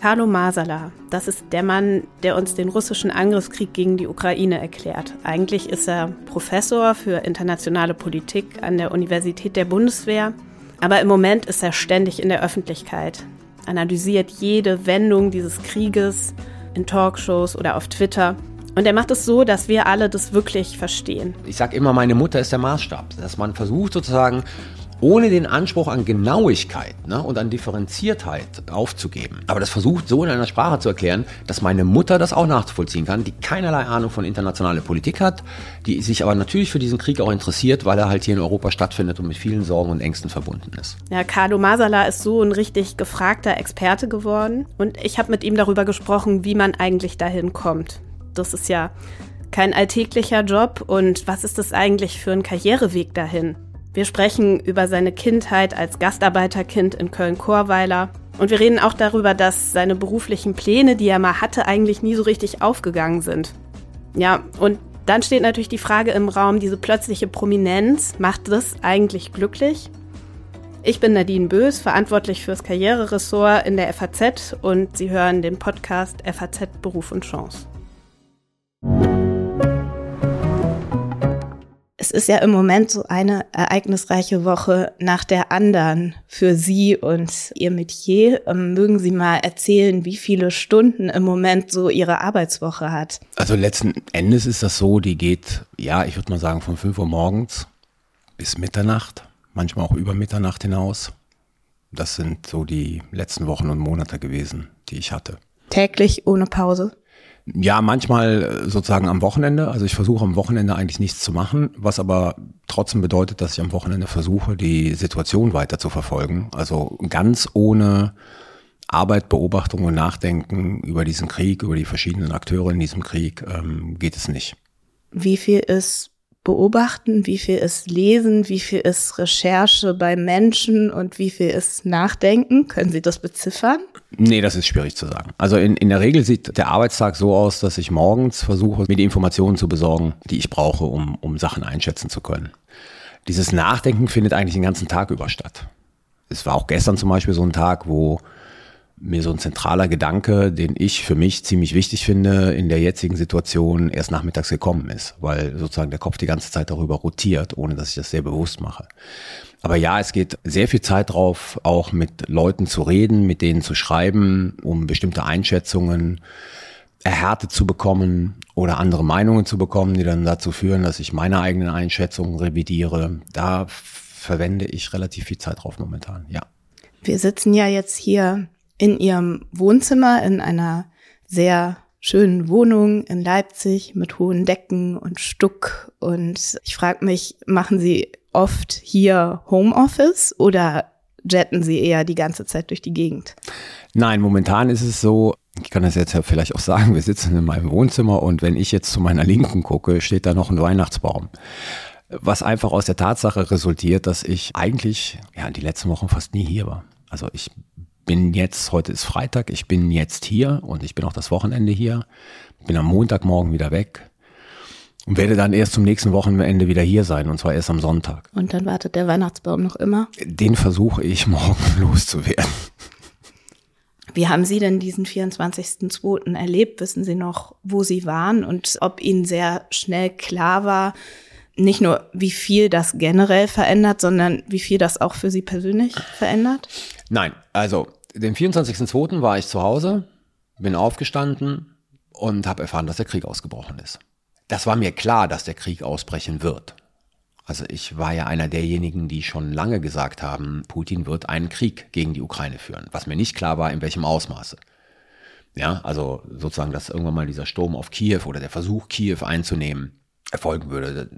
Carlo Masala, das ist der Mann, der uns den russischen Angriffskrieg gegen die Ukraine erklärt. Eigentlich ist er Professor für internationale Politik an der Universität der Bundeswehr, aber im Moment ist er ständig in der Öffentlichkeit, analysiert jede Wendung dieses Krieges in Talkshows oder auf Twitter. Und er macht es so, dass wir alle das wirklich verstehen. Ich sage immer, meine Mutter ist der Maßstab, dass man versucht sozusagen ohne den Anspruch an Genauigkeit ne, und an Differenziertheit aufzugeben. Aber das versucht so in einer Sprache zu erklären, dass meine Mutter das auch nachvollziehen kann, die keinerlei Ahnung von internationaler Politik hat, die sich aber natürlich für diesen Krieg auch interessiert, weil er halt hier in Europa stattfindet und mit vielen Sorgen und Ängsten verbunden ist. Ja, Carlo Masala ist so ein richtig gefragter Experte geworden und ich habe mit ihm darüber gesprochen, wie man eigentlich dahin kommt. Das ist ja kein alltäglicher Job und was ist das eigentlich für ein Karriereweg dahin? Wir sprechen über seine Kindheit als Gastarbeiterkind in Köln-Chorweiler. Und wir reden auch darüber, dass seine beruflichen Pläne, die er mal hatte, eigentlich nie so richtig aufgegangen sind. Ja, und dann steht natürlich die Frage im Raum, diese plötzliche Prominenz, macht das eigentlich glücklich? Ich bin Nadine Bös, verantwortlich fürs Karriereressort in der FAZ und Sie hören den Podcast FAZ Beruf und Chance. Es ist ja im Moment so eine ereignisreiche Woche nach der anderen für Sie und Ihr Metier. Ähm, mögen Sie mal erzählen, wie viele Stunden im Moment so Ihre Arbeitswoche hat? Also letzten Endes ist das so, die geht, ja, ich würde mal sagen, von 5 Uhr morgens bis Mitternacht, manchmal auch über Mitternacht hinaus. Das sind so die letzten Wochen und Monate gewesen, die ich hatte. Täglich ohne Pause? Ja, manchmal äh, sozusagen am Wochenende. Also ich versuche am Wochenende eigentlich nichts zu machen, was aber trotzdem bedeutet, dass ich am Wochenende versuche, die Situation weiter zu verfolgen. Also ganz ohne Arbeit, Beobachtung und Nachdenken über diesen Krieg, über die verschiedenen Akteure in diesem Krieg ähm, geht es nicht. Wie viel ist Beobachten, wie viel ist Lesen, wie viel ist Recherche bei Menschen und wie viel ist Nachdenken? Können Sie das beziffern? Nee, das ist schwierig zu sagen. Also in, in der Regel sieht der Arbeitstag so aus, dass ich morgens versuche, mir die Informationen zu besorgen, die ich brauche, um, um Sachen einschätzen zu können. Dieses Nachdenken findet eigentlich den ganzen Tag über statt. Es war auch gestern zum Beispiel so ein Tag, wo mir so ein zentraler Gedanke, den ich für mich ziemlich wichtig finde, in der jetzigen Situation erst nachmittags gekommen ist, weil sozusagen der Kopf die ganze Zeit darüber rotiert, ohne dass ich das sehr bewusst mache. Aber ja, es geht sehr viel Zeit drauf, auch mit Leuten zu reden, mit denen zu schreiben, um bestimmte Einschätzungen erhärtet zu bekommen oder andere Meinungen zu bekommen, die dann dazu führen, dass ich meine eigenen Einschätzungen revidiere. Da verwende ich relativ viel Zeit drauf momentan, ja. Wir sitzen ja jetzt hier in ihrem Wohnzimmer in einer sehr schönen Wohnung in Leipzig mit hohen Decken und Stuck. Und ich frage mich, machen Sie oft hier Homeoffice oder jetten Sie eher die ganze Zeit durch die Gegend? Nein, momentan ist es so, ich kann das jetzt ja vielleicht auch sagen, wir sitzen in meinem Wohnzimmer und wenn ich jetzt zu meiner Linken gucke, steht da noch ein Weihnachtsbaum. Was einfach aus der Tatsache resultiert, dass ich eigentlich ja, die letzten Wochen fast nie hier war. Also ich bin jetzt, heute ist Freitag, ich bin jetzt hier und ich bin auch das Wochenende hier, bin am Montagmorgen wieder weg und werde dann erst zum nächsten Wochenende wieder hier sein und zwar erst am Sonntag. Und dann wartet der Weihnachtsbaum noch immer? Den versuche ich morgen loszuwerden. Wie haben Sie denn diesen 24.02. erlebt? Wissen Sie noch, wo Sie waren und ob Ihnen sehr schnell klar war, nicht nur wie viel das generell verändert, sondern wie viel das auch für Sie persönlich verändert? Nein, also den 24.02. war ich zu Hause, bin aufgestanden und habe erfahren, dass der Krieg ausgebrochen ist. Das war mir klar, dass der Krieg ausbrechen wird. Also ich war ja einer derjenigen, die schon lange gesagt haben, Putin wird einen Krieg gegen die Ukraine führen. Was mir nicht klar war, in welchem Ausmaße. Ja, also sozusagen, dass irgendwann mal dieser Sturm auf Kiew oder der Versuch, Kiew einzunehmen, erfolgen würde.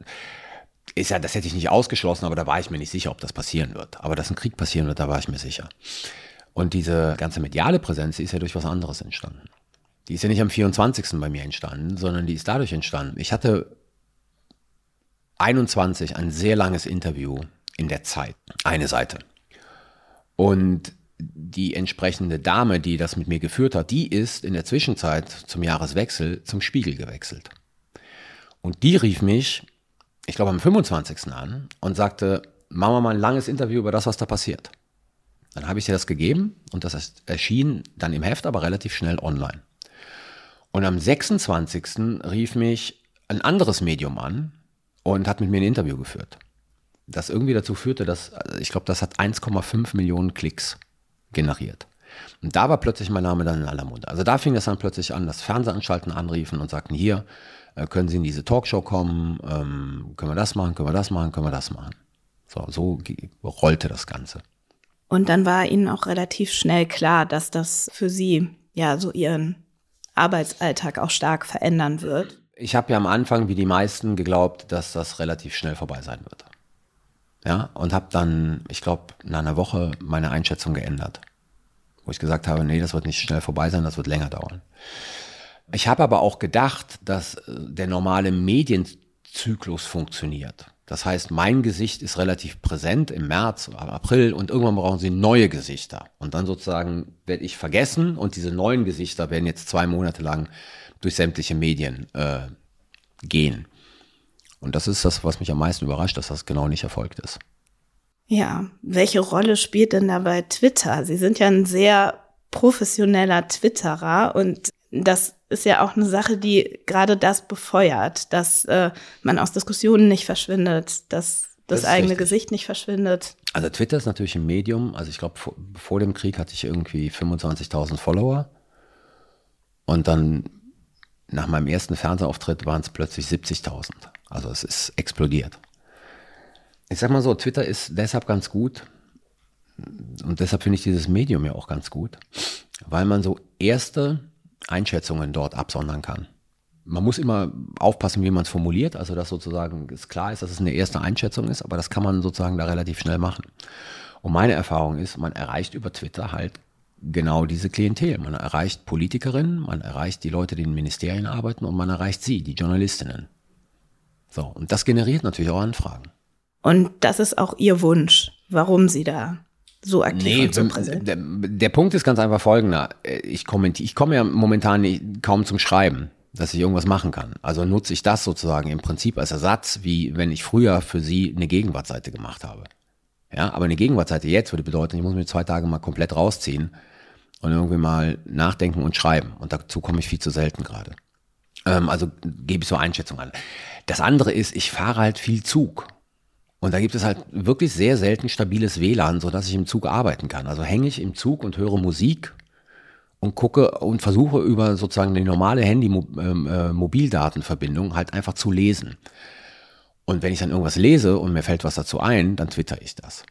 Ist ja, das hätte ich nicht ausgeschlossen, aber da war ich mir nicht sicher, ob das passieren wird. Aber dass ein Krieg passieren wird, da war ich mir sicher. Und diese ganze mediale Präsenz, die ist ja durch was anderes entstanden. Die ist ja nicht am 24. bei mir entstanden, sondern die ist dadurch entstanden. Ich hatte 21 ein sehr langes Interview in der Zeit, eine Seite. Und die entsprechende Dame, die das mit mir geführt hat, die ist in der Zwischenzeit zum Jahreswechsel zum Spiegel gewechselt. Und die rief mich, ich glaube am 25. an und sagte, machen wir mal ein langes Interview über das, was da passiert. Dann habe ich dir das gegeben und das erschien dann im Heft, aber relativ schnell online. Und am 26. rief mich ein anderes Medium an und hat mit mir ein Interview geführt. Das irgendwie dazu führte, dass, ich glaube, das hat 1,5 Millionen Klicks generiert. Und da war plötzlich mein Name dann in aller Munde. Also da fing es dann plötzlich an, dass Fernsehanstalten anriefen und sagten, hier, äh, können Sie in diese Talkshow kommen, ähm, können wir das machen, können wir das machen, können wir das machen. So, so rollte das Ganze. Und dann war Ihnen auch relativ schnell klar, dass das für Sie ja so Ihren Arbeitsalltag auch stark verändern wird. Ich habe ja am Anfang, wie die meisten, geglaubt, dass das relativ schnell vorbei sein wird. Ja, und habe dann, ich glaube, nach einer Woche meine Einschätzung geändert. Wo ich gesagt habe, nee, das wird nicht schnell vorbei sein, das wird länger dauern. Ich habe aber auch gedacht, dass äh, der normale Medienzyklus funktioniert. Das heißt, mein Gesicht ist relativ präsent im März, April und irgendwann brauchen sie neue Gesichter. Und dann sozusagen werde ich vergessen und diese neuen Gesichter werden jetzt zwei Monate lang durch sämtliche Medien äh, gehen. Und das ist das, was mich am meisten überrascht, dass das genau nicht erfolgt ist. Ja, welche Rolle spielt denn dabei Twitter? Sie sind ja ein sehr professioneller Twitterer und das ist ja auch eine Sache, die gerade das befeuert, dass äh, man aus Diskussionen nicht verschwindet, dass das, das eigene richtig. Gesicht nicht verschwindet. Also Twitter ist natürlich ein Medium. Also ich glaube, vor, vor, dem Krieg hatte ich irgendwie 25.000 Follower. Und dann nach meinem ersten Fernsehauftritt waren es plötzlich 70.000. Also es ist explodiert. Ich sag mal so, Twitter ist deshalb ganz gut. Und deshalb finde ich dieses Medium ja auch ganz gut, weil man so erste Einschätzungen dort absondern kann. Man muss immer aufpassen, wie man es formuliert, also dass sozusagen es klar ist, dass es eine erste Einschätzung ist, aber das kann man sozusagen da relativ schnell machen. Und meine Erfahrung ist, man erreicht über Twitter halt genau diese Klientel. Man erreicht Politikerinnen, man erreicht die Leute, die in Ministerien arbeiten und man erreicht sie, die Journalistinnen. So, und das generiert natürlich auch Anfragen. Und das ist auch Ihr Wunsch, warum Sie da so aktiv nee, und so präsent? Der, der, Punkt ist ganz einfach folgender. Ich, kommentiere, ich komme ja momentan nicht, kaum zum Schreiben, dass ich irgendwas machen kann. Also nutze ich das sozusagen im Prinzip als Ersatz, wie wenn ich früher für Sie eine Gegenwartseite gemacht habe. Ja, aber eine Gegenwartseite jetzt würde bedeuten, ich muss mich zwei Tage mal komplett rausziehen und irgendwie mal nachdenken und schreiben. Und dazu komme ich viel zu selten gerade. Ähm, also gebe ich so Einschätzungen an. Das andere ist, ich fahre halt viel Zug. Und da gibt es halt wirklich sehr selten stabiles WLAN, so dass ich im Zug arbeiten kann. Also hänge ich im Zug und höre Musik und gucke und versuche über sozusagen die normale Handy-Mobildatenverbindung ähm, äh, halt einfach zu lesen. Und wenn ich dann irgendwas lese und mir fällt was dazu ein, dann twitter ich das.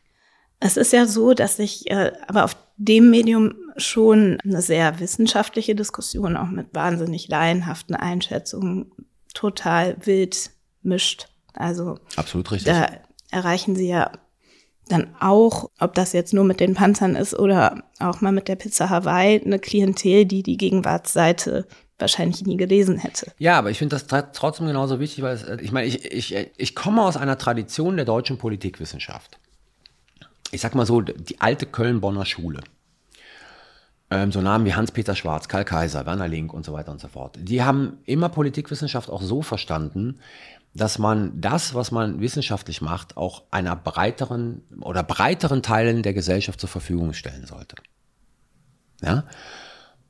Es ist ja so, dass ich äh, aber auf dem Medium schon eine sehr wissenschaftliche Diskussion auch mit wahnsinnig laienhaften Einschätzungen total wild mischt. Also absolut richtig. Da erreichen sie ja dann auch, ob das jetzt nur mit den Panzern ist oder auch mal mit der Pizza Hawaii, eine Klientel, die die Gegenwartsseite wahrscheinlich nie gelesen hätte. Ja, aber ich finde das trotzdem genauso wichtig, weil es, äh, ich meine, ich, ich, ich komme aus einer Tradition der deutschen Politikwissenschaft. Ich sag mal so, die alte Köln-Bonner Schule. Ähm, so Namen wie Hans-Peter Schwarz, Karl Kaiser, Werner Link und so weiter und so fort. Die haben immer Politikwissenschaft auch so verstanden, dass man das, was man wissenschaftlich macht, auch einer breiteren oder breiteren Teilen der Gesellschaft zur Verfügung stellen sollte. Ja?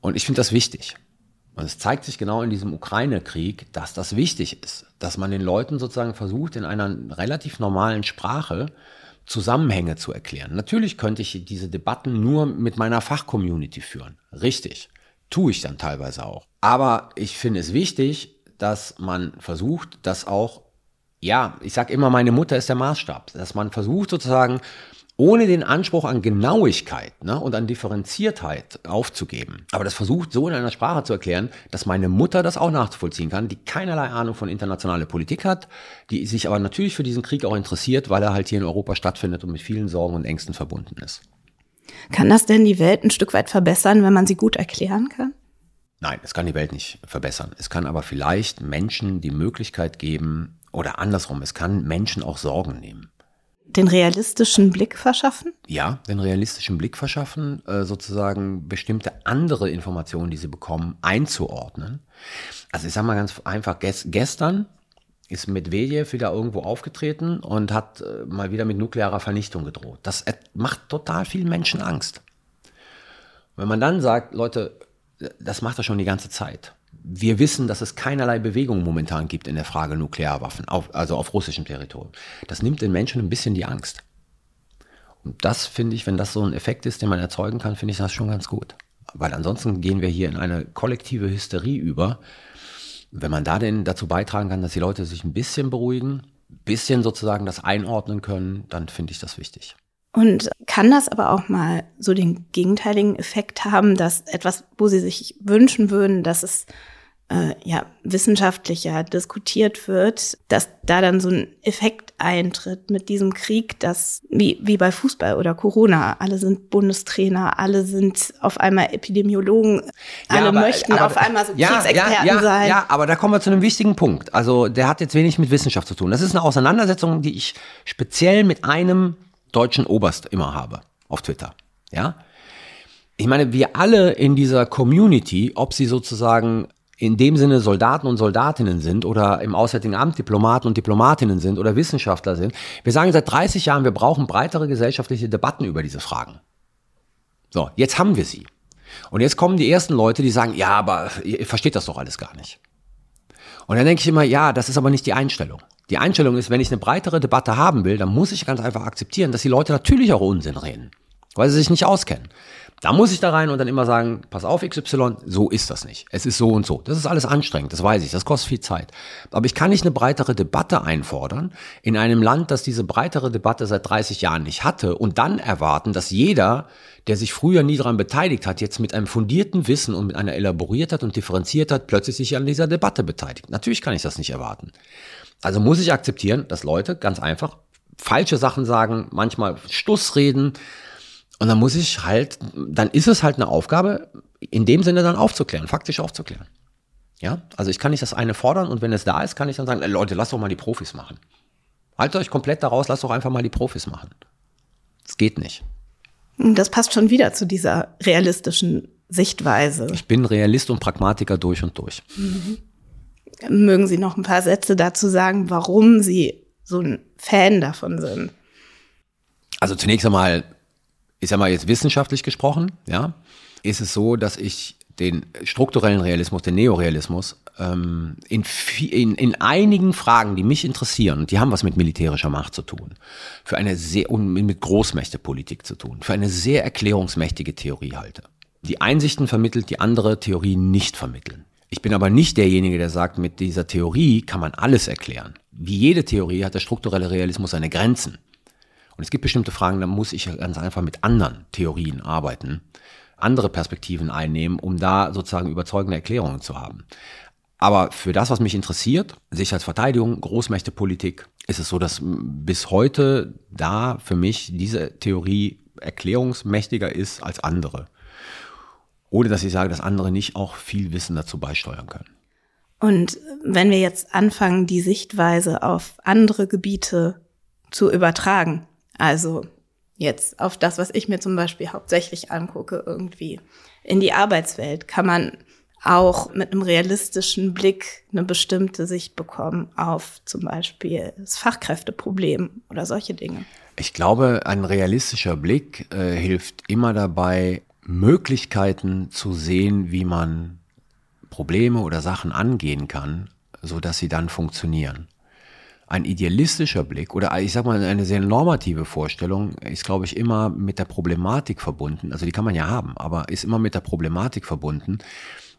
Und ich finde das wichtig. Und es zeigt sich genau in diesem Ukraine-Krieg, dass das wichtig ist, dass man den Leuten sozusagen versucht, in einer relativ normalen Sprache Zusammenhänge zu erklären. Natürlich könnte ich diese Debatten nur mit meiner Fachcommunity führen. Richtig. Tue ich dann teilweise auch. Aber ich finde es wichtig, dass man versucht, dass auch, ja, ich sage immer, meine Mutter ist der Maßstab, dass man versucht sozusagen, ohne den Anspruch an Genauigkeit ne, und an Differenziertheit aufzugeben, aber das versucht so in einer Sprache zu erklären, dass meine Mutter das auch nachvollziehen kann, die keinerlei Ahnung von internationaler Politik hat, die sich aber natürlich für diesen Krieg auch interessiert, weil er halt hier in Europa stattfindet und mit vielen Sorgen und Ängsten verbunden ist. Kann das denn die Welt ein Stück weit verbessern, wenn man sie gut erklären kann? Nein, es kann die Welt nicht verbessern. Es kann aber vielleicht Menschen die Möglichkeit geben, oder andersrum, es kann Menschen auch Sorgen nehmen. Den realistischen Blick verschaffen? Ja, den realistischen Blick verschaffen, äh, sozusagen bestimmte andere Informationen, die sie bekommen, einzuordnen. Also ich sage mal ganz einfach, gestern ist Medvedev wieder irgendwo aufgetreten und hat äh, mal wieder mit nuklearer Vernichtung gedroht. Das macht total vielen Menschen Angst. Wenn man dann sagt, Leute, das macht er schon die ganze Zeit. Wir wissen, dass es keinerlei Bewegung momentan gibt in der Frage Nuklearwaffen, auf, also auf russischem Territorium. Das nimmt den Menschen ein bisschen die Angst. Und das finde ich, wenn das so ein Effekt ist, den man erzeugen kann, finde ich das schon ganz gut. Weil ansonsten gehen wir hier in eine kollektive Hysterie über. Wenn man da denn dazu beitragen kann, dass die Leute sich ein bisschen beruhigen, ein bisschen sozusagen das einordnen können, dann finde ich das wichtig. Und kann das aber auch mal so den gegenteiligen Effekt haben, dass etwas, wo Sie sich wünschen würden, dass es äh, ja wissenschaftlicher diskutiert wird, dass da dann so ein Effekt eintritt mit diesem Krieg, dass wie, wie bei Fußball oder Corona, alle sind Bundestrainer, alle sind auf einmal Epidemiologen, alle aber, möchten aber, auf einmal so ja, Kriegsexperten ja, ja, sein. Ja, aber da kommen wir zu einem wichtigen Punkt. Also der hat jetzt wenig mit Wissenschaft zu tun. Das ist eine Auseinandersetzung, die ich speziell mit einem deutschen Oberst immer habe auf Twitter. Ja? Ich meine, wir alle in dieser Community, ob sie sozusagen in dem Sinne Soldaten und Soldatinnen sind oder im Auswärtigen Amt Diplomaten und Diplomatinnen sind oder Wissenschaftler sind. Wir sagen seit 30 Jahren, wir brauchen breitere gesellschaftliche Debatten über diese Fragen. So, jetzt haben wir sie. Und jetzt kommen die ersten Leute, die sagen, ja, aber ihr versteht das doch alles gar nicht. Und dann denke ich immer, ja, das ist aber nicht die Einstellung. Die Einstellung ist, wenn ich eine breitere Debatte haben will, dann muss ich ganz einfach akzeptieren, dass die Leute natürlich auch Unsinn reden, weil sie sich nicht auskennen. Da muss ich da rein und dann immer sagen, pass auf XY, so ist das nicht. Es ist so und so. Das ist alles anstrengend, das weiß ich, das kostet viel Zeit. Aber ich kann nicht eine breitere Debatte einfordern in einem Land, das diese breitere Debatte seit 30 Jahren nicht hatte und dann erwarten, dass jeder, der sich früher nie daran beteiligt hat, jetzt mit einem fundierten Wissen und mit einer elaboriertheit und differenziertheit plötzlich sich an dieser Debatte beteiligt. Natürlich kann ich das nicht erwarten. Also muss ich akzeptieren, dass Leute ganz einfach falsche Sachen sagen, manchmal Stuss reden. Und dann muss ich halt, dann ist es halt eine Aufgabe, in dem Sinne dann aufzuklären, faktisch aufzuklären. Ja, also ich kann nicht das eine fordern und wenn es da ist, kann ich dann sagen, Leute, lasst doch mal die Profis machen. Haltet euch komplett daraus, lasst doch einfach mal die Profis machen. Das geht nicht. Das passt schon wieder zu dieser realistischen Sichtweise. Ich bin Realist und Pragmatiker durch und durch. Mhm. Mögen Sie noch ein paar Sätze dazu sagen, warum Sie so ein Fan davon sind? Also zunächst einmal, ich sag mal jetzt wissenschaftlich gesprochen, ja, ist es so, dass ich den strukturellen Realismus, den Neorealismus, ähm, in, in, in einigen Fragen, die mich interessieren, und die haben was mit militärischer Macht zu tun, für eine sehr, und mit Großmächtepolitik zu tun, für eine sehr erklärungsmächtige Theorie halte. Die Einsichten vermittelt, die andere Theorien nicht vermitteln. Ich bin aber nicht derjenige, der sagt, mit dieser Theorie kann man alles erklären. Wie jede Theorie hat der strukturelle Realismus seine Grenzen. Und es gibt bestimmte Fragen, da muss ich ganz einfach mit anderen Theorien arbeiten, andere Perspektiven einnehmen, um da sozusagen überzeugende Erklärungen zu haben. Aber für das, was mich interessiert, Sicherheitsverteidigung, Großmächtepolitik, ist es so, dass bis heute da für mich diese Theorie erklärungsmächtiger ist als andere ohne dass ich sage, dass andere nicht auch viel Wissen dazu beisteuern können. Und wenn wir jetzt anfangen, die Sichtweise auf andere Gebiete zu übertragen, also jetzt auf das, was ich mir zum Beispiel hauptsächlich angucke, irgendwie in die Arbeitswelt, kann man auch mit einem realistischen Blick eine bestimmte Sicht bekommen auf zum Beispiel das Fachkräfteproblem oder solche Dinge. Ich glaube, ein realistischer Blick äh, hilft immer dabei, Möglichkeiten zu sehen, wie man Probleme oder Sachen angehen kann, so dass sie dann funktionieren. Ein idealistischer Blick oder ich sag mal eine sehr normative Vorstellung ist, glaube ich, immer mit der Problematik verbunden. Also die kann man ja haben, aber ist immer mit der Problematik verbunden,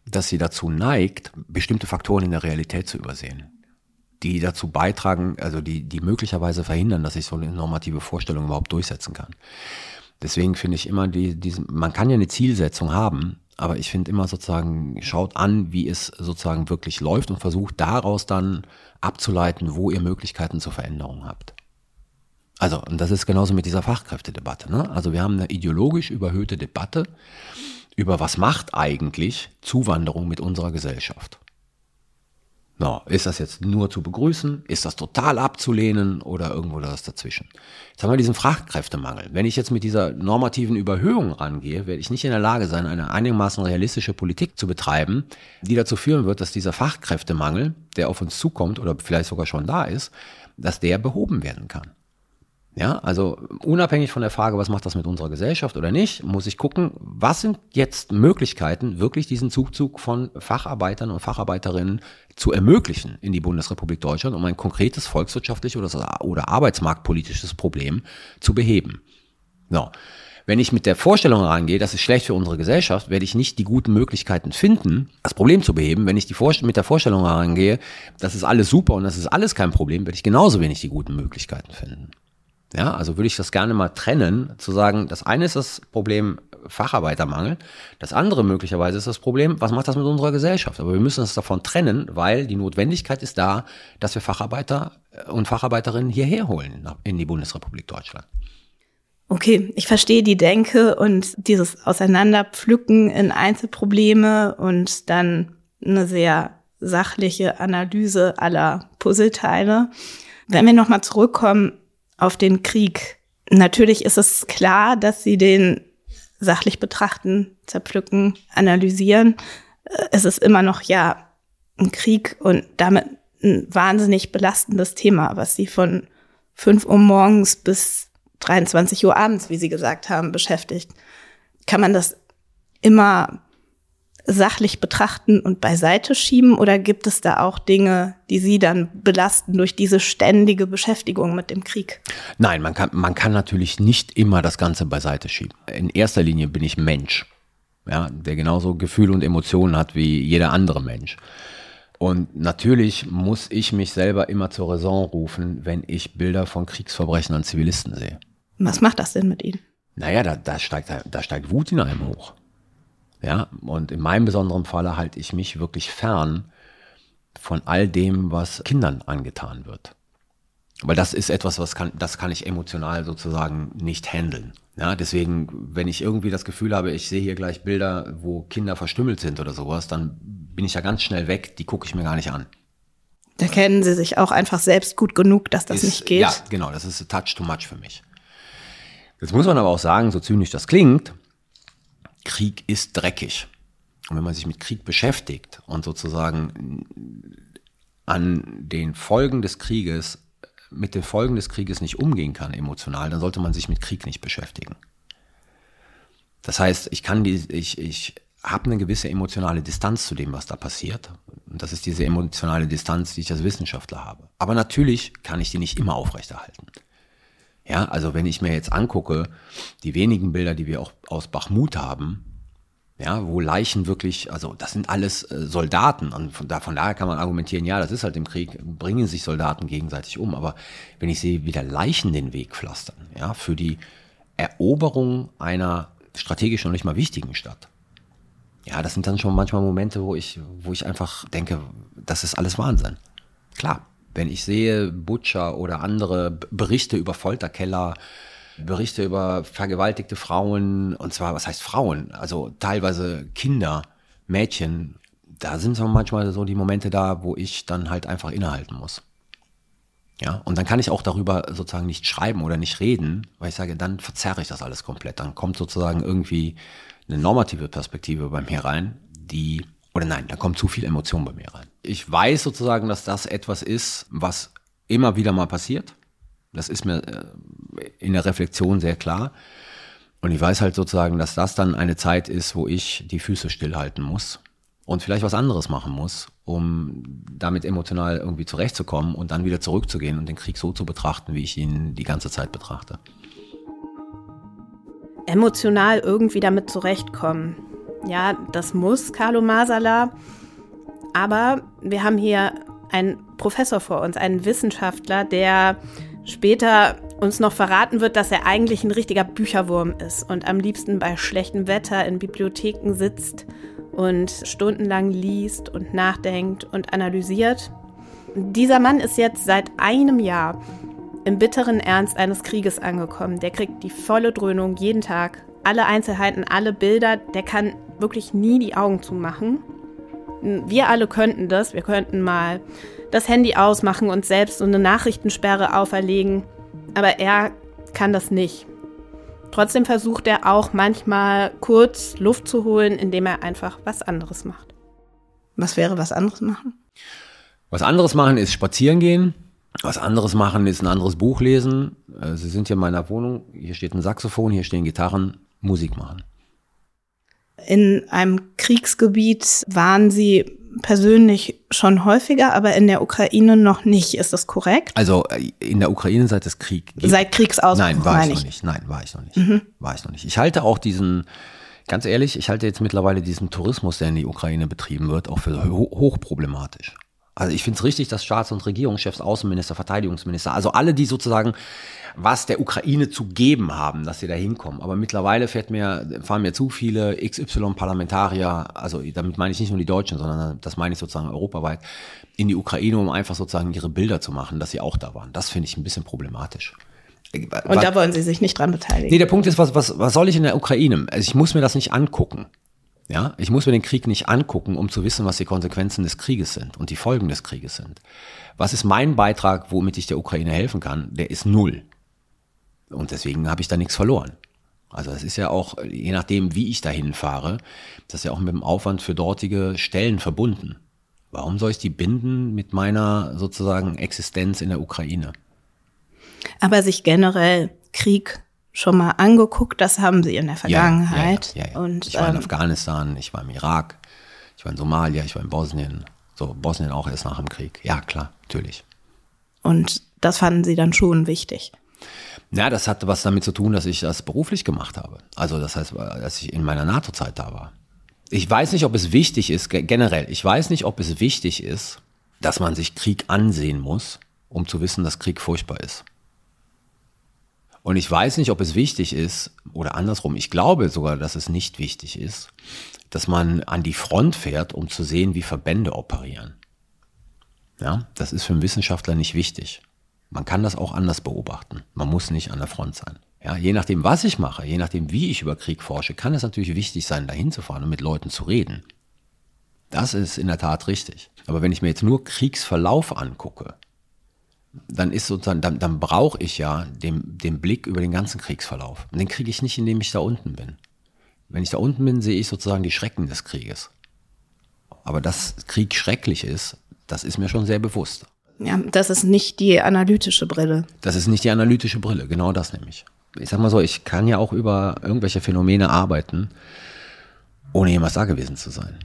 dass sie dazu neigt, bestimmte Faktoren in der Realität zu übersehen die dazu beitragen, also die, die möglicherweise verhindern, dass ich so eine normative Vorstellung überhaupt durchsetzen kann. Deswegen finde ich immer, die, diesen, man kann ja eine Zielsetzung haben, aber ich finde immer sozusagen, schaut an, wie es sozusagen wirklich läuft und versucht daraus dann abzuleiten, wo ihr Möglichkeiten zur Veränderung habt. Also, und das ist genauso mit dieser Fachkräftedebatte. Ne? Also wir haben eine ideologisch überhöhte Debatte über was macht eigentlich Zuwanderung mit unserer Gesellschaft. No, ist das jetzt nur zu begrüßen? Ist das total abzulehnen oder irgendwo das dazwischen? Jetzt haben wir diesen Fachkräftemangel. Wenn ich jetzt mit dieser normativen Überhöhung rangehe, werde ich nicht in der Lage sein, eine einigermaßen realistische Politik zu betreiben, die dazu führen wird, dass dieser Fachkräftemangel, der auf uns zukommt oder vielleicht sogar schon da ist, dass der behoben werden kann. Ja, also unabhängig von der Frage, was macht das mit unserer Gesellschaft oder nicht, muss ich gucken, was sind jetzt Möglichkeiten, wirklich diesen Zugzug von Facharbeitern und Facharbeiterinnen zu ermöglichen in die Bundesrepublik Deutschland, um ein konkretes volkswirtschaftliches oder, arbeitsmarktpolitisches Problem zu beheben. So. Wenn ich mit der Vorstellung rangehe, das ist schlecht für unsere Gesellschaft, werde ich nicht die guten Möglichkeiten finden, das Problem zu beheben. Wenn ich die mit der Vorstellung rangehe, das ist alles super und das ist alles kein Problem, werde ich genauso wenig die guten Möglichkeiten finden. Ja, also würde ich das gerne mal trennen, zu sagen, das eine ist das Problem Facharbeitermangel, das andere möglicherweise ist das Problem, was macht das mit unserer Gesellschaft? Aber wir müssen das davon trennen, weil die Notwendigkeit ist da, dass wir Facharbeiter und Facharbeiterinnen hierher holen in die Bundesrepublik Deutschland. Okay, ich verstehe die Denke und dieses Auseinanderpflücken in Einzelprobleme und dann eine sehr sachliche Analyse aller Puzzleteile. Wenn wir nochmal zurückkommen auf den Krieg. Natürlich ist es klar, dass sie den sachlich betrachten, zerpflücken, analysieren. Äh, es ist immer noch ja ein Krieg und damit ein wahnsinnig belastendes Thema, was sie von 5 Uhr morgens bis 23 Uhr abends, wie Sie gesagt haben, beschäftigt. Kann man das immer sachlich betrachten und beiseite schieben oder gibt es da auch Dinge, die Sie dann belasten durch diese ständige Beschäftigung mit dem Krieg? Nein, man kann, man kann natürlich nicht immer das Ganze beiseite schieben. In erster Linie bin ich Mensch, ja, der genauso Gefühle und Emotionen hat wie jeder andere Mensch. Und natürlich muss ich mich selber immer zur Raison rufen, wenn ich Bilder von Kriegsverbrechen an Zivilisten sehe. Was macht das denn mit Ihnen? Naja, da, da, steigt, da steigt Wut in einem hoch. Ja, und in meinem besonderen Falle halte ich mich wirklich fern von all dem, was Kindern angetan wird. Weil das ist etwas, was kann, das kann ich emotional sozusagen nicht handeln. Ja, deswegen, wenn ich irgendwie das Gefühl habe, ich sehe hier gleich Bilder, wo Kinder verstümmelt sind oder sowas, dann bin ich ja ganz schnell weg, die gucke ich mir gar nicht an. Da kennen sie sich auch einfach selbst gut genug, dass das ist, nicht geht. Ja, genau, das ist a touch too much für mich. Jetzt muss man aber auch sagen, so zynisch das klingt, Krieg ist dreckig. Und wenn man sich mit Krieg beschäftigt und sozusagen an den Folgen des Krieges, mit den Folgen des Krieges nicht umgehen kann emotional, dann sollte man sich mit Krieg nicht beschäftigen. Das heißt, ich kann die, ich, ich habe eine gewisse emotionale Distanz zu dem, was da passiert. Und das ist diese emotionale Distanz, die ich als Wissenschaftler habe. Aber natürlich kann ich die nicht immer aufrechterhalten. Ja, also wenn ich mir jetzt angucke, die wenigen Bilder, die wir auch aus Bachmut haben, ja, wo Leichen wirklich, also das sind alles äh, Soldaten und von, da, von daher kann man argumentieren, ja, das ist halt im Krieg, bringen sich Soldaten gegenseitig um, aber wenn ich sehe, wie der Leichen den Weg pflastern, ja, für die Eroberung einer strategisch noch nicht mal wichtigen Stadt. Ja, das sind dann schon manchmal Momente, wo ich, wo ich einfach denke, das ist alles Wahnsinn. Klar, wenn ich sehe Butcher oder andere Berichte über Folterkeller, Berichte über vergewaltigte Frauen, und zwar, was heißt Frauen? Also teilweise Kinder, Mädchen, da sind so manchmal so die Momente da, wo ich dann halt einfach innehalten muss. Ja, und dann kann ich auch darüber sozusagen nicht schreiben oder nicht reden, weil ich sage, dann verzerre ich das alles komplett. Dann kommt sozusagen irgendwie eine normative Perspektive bei mir rein, die oder nein, da kommt zu viel Emotion bei mir rein. Ich weiß sozusagen, dass das etwas ist, was immer wieder mal passiert. Das ist mir äh, in der Reflexion sehr klar. Und ich weiß halt sozusagen, dass das dann eine Zeit ist, wo ich die Füße stillhalten muss und vielleicht was anderes machen muss, um damit emotional irgendwie zurechtzukommen und dann wieder zurückzugehen und den Krieg so zu betrachten, wie ich ihn die ganze Zeit betrachte. Emotional irgendwie damit zurechtkommen. Ja, das muss Carlo Masala. Aber wir haben hier einen Professor vor uns, einen Wissenschaftler, der später uns noch verraten wird, dass er eigentlich ein richtiger Bücherwurm ist und am liebsten bei schlechtem Wetter in Bibliotheken sitzt und stundenlang liest und nachdenkt und analysiert. Dieser Mann ist jetzt seit einem Jahr im bitteren Ernst eines Krieges angekommen. Der kriegt die volle Dröhnung jeden Tag alle Einzelheiten, alle Bilder. Der kann wirklich nie die Augen zumachen. Wir alle könnten das. Wir könnten mal das Handy ausmachen und selbst so eine Nachrichtensperre auferlegen. Aber er kann das nicht. Trotzdem versucht er auch manchmal kurz Luft zu holen, indem er einfach was anderes macht. Was wäre was anderes machen? Was anderes machen ist spazieren gehen. Was anderes machen ist ein anderes Buch lesen. Äh, Sie sind hier in meiner Wohnung. Hier steht ein Saxophon, hier stehen Gitarren. Musik machen. In einem Kriegsgebiet waren Sie persönlich schon häufiger, aber in der Ukraine noch nicht. Ist das korrekt? Also äh, in der Ukraine seit es Krieg. Seit Kriegsausbruch Nein, war ich noch nicht. Nein, war ich noch nicht. Mhm. War ich noch nicht. Ich halte auch diesen, ganz ehrlich, ich halte jetzt mittlerweile diesen Tourismus, der in die Ukraine betrieben wird, auch für hochproblematisch. Also ich finde es richtig, dass Staats- und Regierungschefs, Außenminister, Verteidigungsminister, also alle, die sozusagen was der Ukraine zu geben haben, dass sie da hinkommen. Aber mittlerweile fährt mir, fahren mir zu viele XY-Parlamentarier, also damit meine ich nicht nur die Deutschen, sondern das meine ich sozusagen europaweit, in die Ukraine, um einfach sozusagen ihre Bilder zu machen, dass sie auch da waren. Das finde ich ein bisschen problematisch. Und da wollen Sie sich nicht dran beteiligen. Nee, der Punkt ist, was, was, was soll ich in der Ukraine? Also ich muss mir das nicht angucken. Ja, ich muss mir den Krieg nicht angucken, um zu wissen, was die Konsequenzen des Krieges sind und die Folgen des Krieges sind. Was ist mein Beitrag, womit ich der Ukraine helfen kann? Der ist null. Und deswegen habe ich da nichts verloren. Also es ist ja auch, je nachdem, wie ich dahin fahre, das ist ja auch mit dem Aufwand für dortige Stellen verbunden. Warum soll ich die binden mit meiner sozusagen Existenz in der Ukraine? Aber sich generell Krieg schon mal angeguckt. Das haben sie in der Vergangenheit. Ja, ja, ja, Und, ich war in ähm, Afghanistan, ich war im Irak, ich war in Somalia, ich war in Bosnien. So, Bosnien auch erst nach dem Krieg. Ja, klar, natürlich. Und das fanden sie dann schon wichtig. Ja, das hatte was damit zu tun, dass ich das beruflich gemacht habe. Also das heißt, dass ich in meiner NATO-Zeit da war. Ich weiß nicht, ob es wichtig ist, generell, ich weiß nicht, ob es wichtig ist, dass man sich Krieg ansehen muss, um zu wissen, dass Krieg furchtbar ist. Und ich weiß nicht, ob es wichtig ist, oder andersrum, ich glaube sogar, dass es nicht wichtig ist, dass man an die Front fährt, um zu sehen, wie Verbände operieren. Ja, das ist für einen Wissenschaftler nicht wichtig. Man kann das auch anders beobachten. Man muss nicht an der Front sein. Ja, je nachdem, was ich mache, je nachdem, wie ich über Krieg forsche, kann es natürlich wichtig sein, dahin zu fahren und mit Leuten zu reden. Das ist in der Tat richtig. Aber wenn ich mir jetzt nur Kriegsverlauf angucke, dann ist sozusagen, dann, dann brauche ich ja den, den Blick über den ganzen Kriegsverlauf. Und den kriege ich nicht, indem ich da unten bin. Wenn ich da unten bin, sehe ich sozusagen die Schrecken des Krieges. Aber dass Krieg schrecklich ist, das ist mir schon sehr bewusst. Ja, das ist nicht die analytische Brille. Das ist nicht die analytische Brille, genau das nämlich. Ich sag mal so, ich kann ja auch über irgendwelche Phänomene arbeiten, ohne jemals da gewesen zu sein.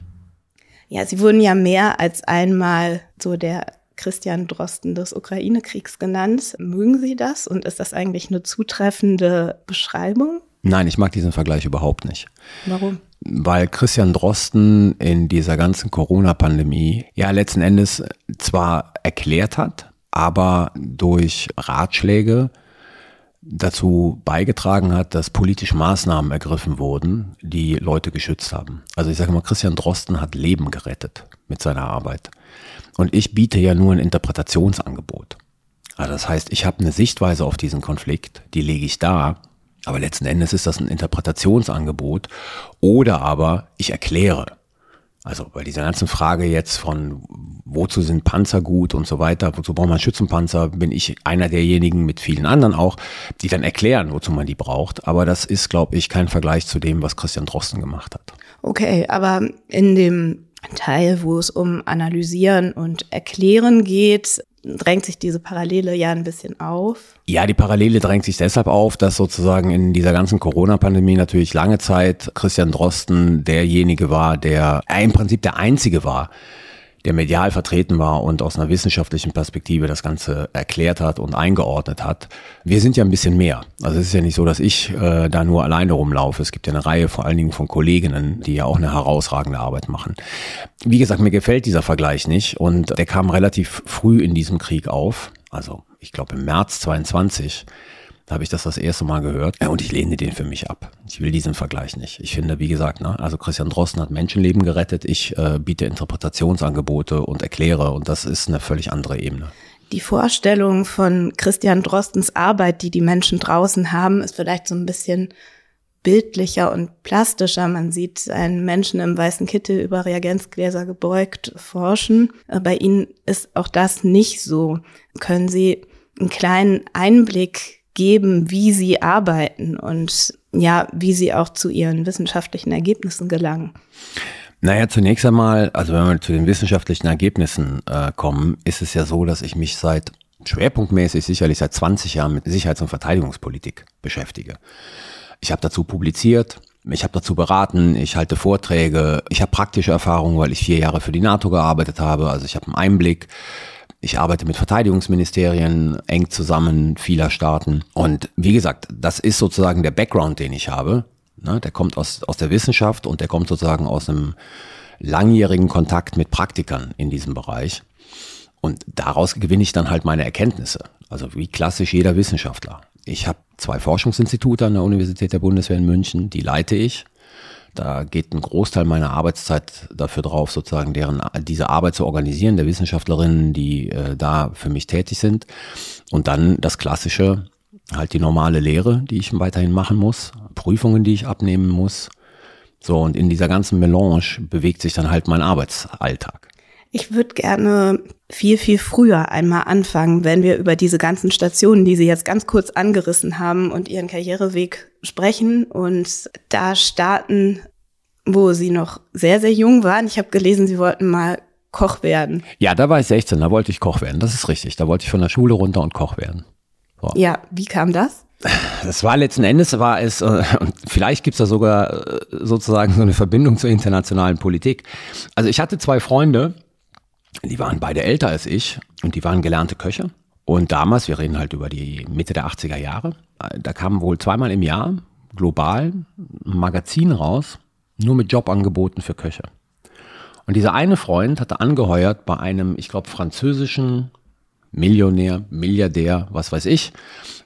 Ja, Sie wurden ja mehr als einmal so der Christian Drosten des Ukraine-Kriegs genannt. Mögen Sie das und ist das eigentlich eine zutreffende Beschreibung? Nein, ich mag diesen Vergleich überhaupt nicht. Warum? Weil Christian Drosten in dieser ganzen Corona-Pandemie ja letzten Endes zwar erklärt hat, aber durch Ratschläge dazu beigetragen hat, dass politische Maßnahmen ergriffen wurden, die Leute geschützt haben. Also ich sage mal, Christian Drosten hat Leben gerettet mit seiner Arbeit. Und ich biete ja nur ein Interpretationsangebot. Also das heißt, ich habe eine Sichtweise auf diesen Konflikt, die lege ich da, aber letzten Endes ist das ein Interpretationsangebot oder aber ich erkläre. Also bei dieser ganzen Frage jetzt von wozu sind Panzer gut und so weiter, wozu braucht man Schützenpanzer, bin ich einer derjenigen mit vielen anderen auch, die dann erklären, wozu man die braucht. Aber das ist, glaube ich, kein Vergleich zu dem, was Christian Drosten gemacht hat. Okay, aber in dem Teil, wo es um Analysieren und Erklären geht, drängt sich diese Parallele ja ein bisschen auf. Ja, die Parallele drängt sich deshalb auf, dass sozusagen in dieser ganzen Corona-Pandemie natürlich lange Zeit Christian Drosten derjenige war, der im Prinzip der einzige war, der medial vertreten war und aus einer wissenschaftlichen Perspektive das Ganze erklärt hat und eingeordnet hat. Wir sind ja ein bisschen mehr. Also es ist ja nicht so, dass ich äh, da nur alleine rumlaufe. Es gibt ja eine Reihe vor allen Dingen von Kolleginnen, die ja auch eine herausragende Arbeit machen. Wie gesagt, mir gefällt dieser Vergleich nicht und der kam relativ früh in diesem Krieg auf. Also ich glaube im März 22 da habe ich das das erste Mal gehört und ich lehne den für mich ab. Ich will diesen Vergleich nicht. Ich finde, wie gesagt, ne, also Christian Drosten hat Menschenleben gerettet. Ich äh, biete Interpretationsangebote und erkläre und das ist eine völlig andere Ebene. Die Vorstellung von Christian Drostens Arbeit, die die Menschen draußen haben, ist vielleicht so ein bisschen bildlicher und plastischer. Man sieht einen Menschen im weißen Kittel über Reagenzgläser gebeugt forschen. Bei Ihnen ist auch das nicht so. Können Sie einen kleinen Einblick geben, wie Sie arbeiten und ja, wie Sie auch zu Ihren wissenschaftlichen Ergebnissen gelangen? Naja, zunächst einmal, also wenn wir zu den wissenschaftlichen Ergebnissen äh, kommen, ist es ja so, dass ich mich seit schwerpunktmäßig sicherlich seit 20 Jahren mit Sicherheits- und Verteidigungspolitik beschäftige. Ich habe dazu publiziert, ich habe dazu beraten, ich halte Vorträge, ich habe praktische Erfahrungen, weil ich vier Jahre für die NATO gearbeitet habe, also ich habe einen Einblick. Ich arbeite mit Verteidigungsministerien eng zusammen vieler Staaten. Und wie gesagt, das ist sozusagen der Background, den ich habe. Ne, der kommt aus, aus der Wissenschaft und der kommt sozusagen aus einem langjährigen Kontakt mit Praktikern in diesem Bereich. Und daraus gewinne ich dann halt meine Erkenntnisse. Also wie klassisch jeder Wissenschaftler. Ich habe zwei Forschungsinstitute an der Universität der Bundeswehr in München, die leite ich. Da geht ein Großteil meiner Arbeitszeit dafür drauf, sozusagen deren diese Arbeit zu organisieren, der Wissenschaftlerinnen, die äh, da für mich tätig sind. Und dann das klassische, halt die normale Lehre, die ich weiterhin machen muss, Prüfungen, die ich abnehmen muss. So, und in dieser ganzen Melange bewegt sich dann halt mein Arbeitsalltag. Ich würde gerne viel, viel früher einmal anfangen, wenn wir über diese ganzen Stationen, die Sie jetzt ganz kurz angerissen haben und Ihren Karriereweg sprechen und da starten, wo Sie noch sehr, sehr jung waren. Ich habe gelesen, Sie wollten mal Koch werden. Ja, da war ich 16, da wollte ich Koch werden. Das ist richtig. Da wollte ich von der Schule runter und Koch werden. So. Ja, wie kam das? Das war letzten Endes, war es, äh, und vielleicht gibt es da sogar äh, sozusagen so eine Verbindung zur internationalen Politik. Also ich hatte zwei Freunde, die waren beide älter als ich und die waren gelernte Köche. Und damals, wir reden halt über die Mitte der 80er Jahre, da kam wohl zweimal im Jahr global ein Magazin raus, nur mit Jobangeboten für Köche. Und dieser eine Freund hatte angeheuert bei einem, ich glaube, französischen Millionär, Milliardär, was weiß ich,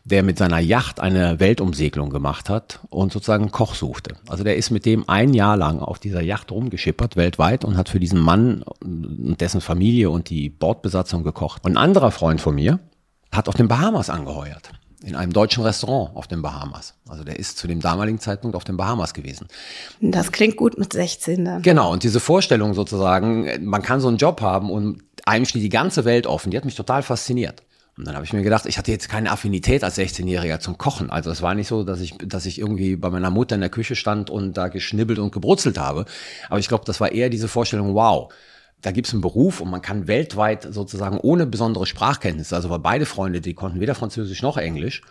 der mit seiner Yacht eine Weltumsegelung gemacht hat und sozusagen Koch suchte. Also der ist mit dem ein Jahr lang auf dieser Yacht rumgeschippert, weltweit, und hat für diesen Mann und dessen Familie und die Bordbesatzung gekocht. Und ein anderer Freund von mir hat auf den Bahamas angeheuert. In einem deutschen Restaurant auf den Bahamas. Also der ist zu dem damaligen Zeitpunkt auf den Bahamas gewesen. Das klingt gut mit 16 dann. Genau, und diese Vorstellung sozusagen, man kann so einen Job haben und einem steht die ganze Welt offen, die hat mich total fasziniert. Und dann habe ich mir gedacht, ich hatte jetzt keine Affinität als 16-Jähriger zum Kochen. Also es war nicht so, dass ich, dass ich irgendwie bei meiner Mutter in der Küche stand und da geschnibbelt und gebrutzelt habe. Aber ich glaube, das war eher diese Vorstellung, wow, da gibt es einen Beruf und man kann weltweit sozusagen ohne besondere Sprachkenntnisse, also weil beide Freunde, die konnten weder Französisch noch Englisch,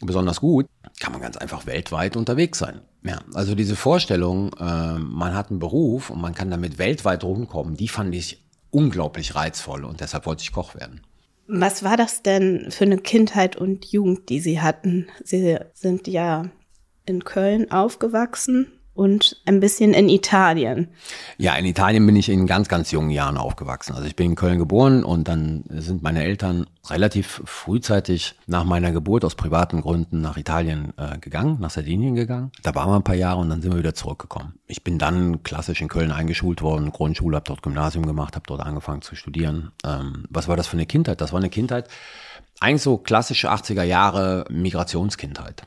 besonders gut, kann man ganz einfach weltweit unterwegs sein. Ja, also diese Vorstellung, äh, man hat einen Beruf und man kann damit weltweit rumkommen, die fand ich unglaublich reizvoll und deshalb wollte ich Koch werden. Was war das denn für eine Kindheit und Jugend, die Sie hatten? Sie sind ja in Köln aufgewachsen und ein bisschen in Italien. Ja, in Italien bin ich in ganz, ganz jungen Jahren aufgewachsen. Also ich bin in Köln geboren und dann sind meine Eltern relativ frühzeitig nach meiner Geburt aus privaten Gründen nach Italien äh, gegangen, nach Sardinien gegangen. Da waren wir ein paar Jahre und dann sind wir wieder zurückgekommen. Ich bin dann klassisch in Köln eingeschult worden, Grundschule, habe dort Gymnasium gemacht, habe dort angefangen zu studieren. Ähm, was war das für eine Kindheit? Das war eine Kindheit, eigentlich so klassische 80er Jahre Migrationskindheit.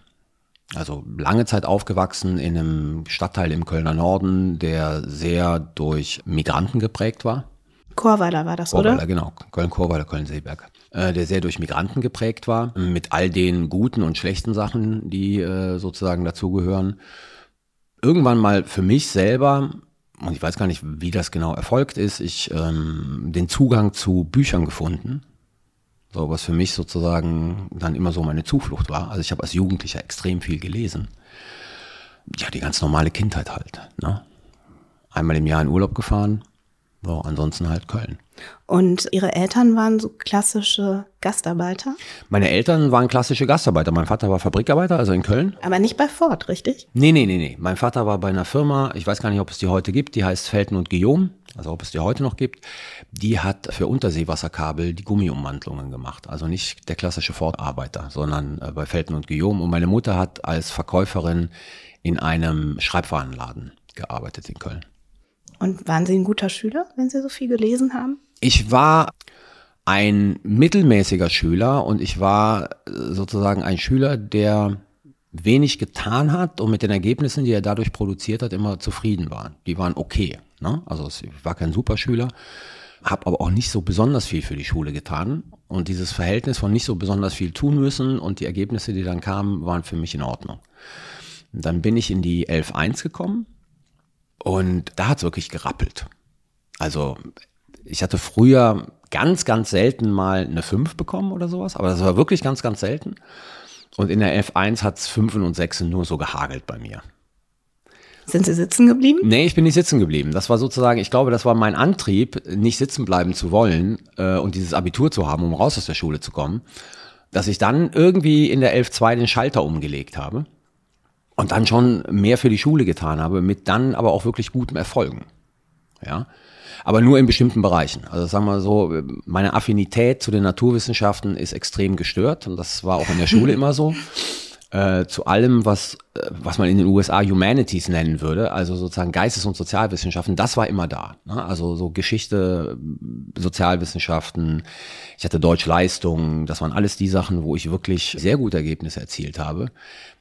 Also lange Zeit aufgewachsen in einem Stadtteil im Kölner Norden, der sehr durch Migranten geprägt war. Chorweiler war das, Chorweiler, oder? genau. Köln-Chorweiler, Köln-Seeberg. Äh, der sehr durch Migranten geprägt war, mit all den guten und schlechten Sachen, die äh, sozusagen dazugehören. Irgendwann mal für mich selber, und ich weiß gar nicht, wie das genau erfolgt ist, ich ähm, den Zugang zu Büchern gefunden, so, was für mich sozusagen dann immer so meine Zuflucht war. Also ich habe als Jugendlicher extrem viel gelesen. Ja, die ganz normale Kindheit halt. Ne? Einmal im Jahr in Urlaub gefahren, so, ansonsten halt Köln. Und Ihre Eltern waren so klassische Gastarbeiter? Meine Eltern waren klassische Gastarbeiter. Mein Vater war Fabrikarbeiter, also in Köln. Aber nicht bei Ford, richtig? Nee, nee, nee, nee. Mein Vater war bei einer Firma, ich weiß gar nicht, ob es die heute gibt, die heißt Felten und Guillaume, also ob es die heute noch gibt. Die hat für Unterseewasserkabel die Gummiumwandlungen gemacht. Also nicht der klassische Ford-Arbeiter, sondern äh, bei Felten und Guillaume. Und meine Mutter hat als Verkäuferin in einem Schreibwarenladen gearbeitet in Köln. Und waren Sie ein guter Schüler, wenn Sie so viel gelesen haben? Ich war ein mittelmäßiger Schüler und ich war sozusagen ein Schüler, der wenig getan hat und mit den Ergebnissen, die er dadurch produziert hat, immer zufrieden war. Die waren okay. Ne? Also ich war kein Superschüler, habe aber auch nicht so besonders viel für die Schule getan. Und dieses Verhältnis von nicht so besonders viel tun müssen und die Ergebnisse, die dann kamen, waren für mich in Ordnung. Dann bin ich in die 11.1 gekommen und da hat es wirklich gerappelt. Also ich hatte früher ganz, ganz selten mal eine 5 bekommen oder sowas, aber das war wirklich ganz, ganz selten. Und in der F1 hat es 5 und 6 nur so gehagelt bei mir. Sind Sie sitzen geblieben? Nee, ich bin nicht sitzen geblieben. Das war sozusagen, ich glaube, das war mein Antrieb, nicht sitzen bleiben zu wollen äh, und dieses Abitur zu haben, um raus aus der Schule zu kommen, dass ich dann irgendwie in der 11.2 den Schalter umgelegt habe und dann schon mehr für die Schule getan habe, mit dann aber auch wirklich guten Erfolgen. Ja aber nur in bestimmten Bereichen. Also sagen wir so, meine Affinität zu den Naturwissenschaften ist extrem gestört und das war auch in der Schule immer so. Äh, zu allem, was, äh, was man in den USA Humanities nennen würde, also sozusagen Geistes- und Sozialwissenschaften, das war immer da. Ne? Also so Geschichte, Sozialwissenschaften, ich hatte Deutschleistung, das waren alles die Sachen, wo ich wirklich sehr gute Ergebnisse erzielt habe.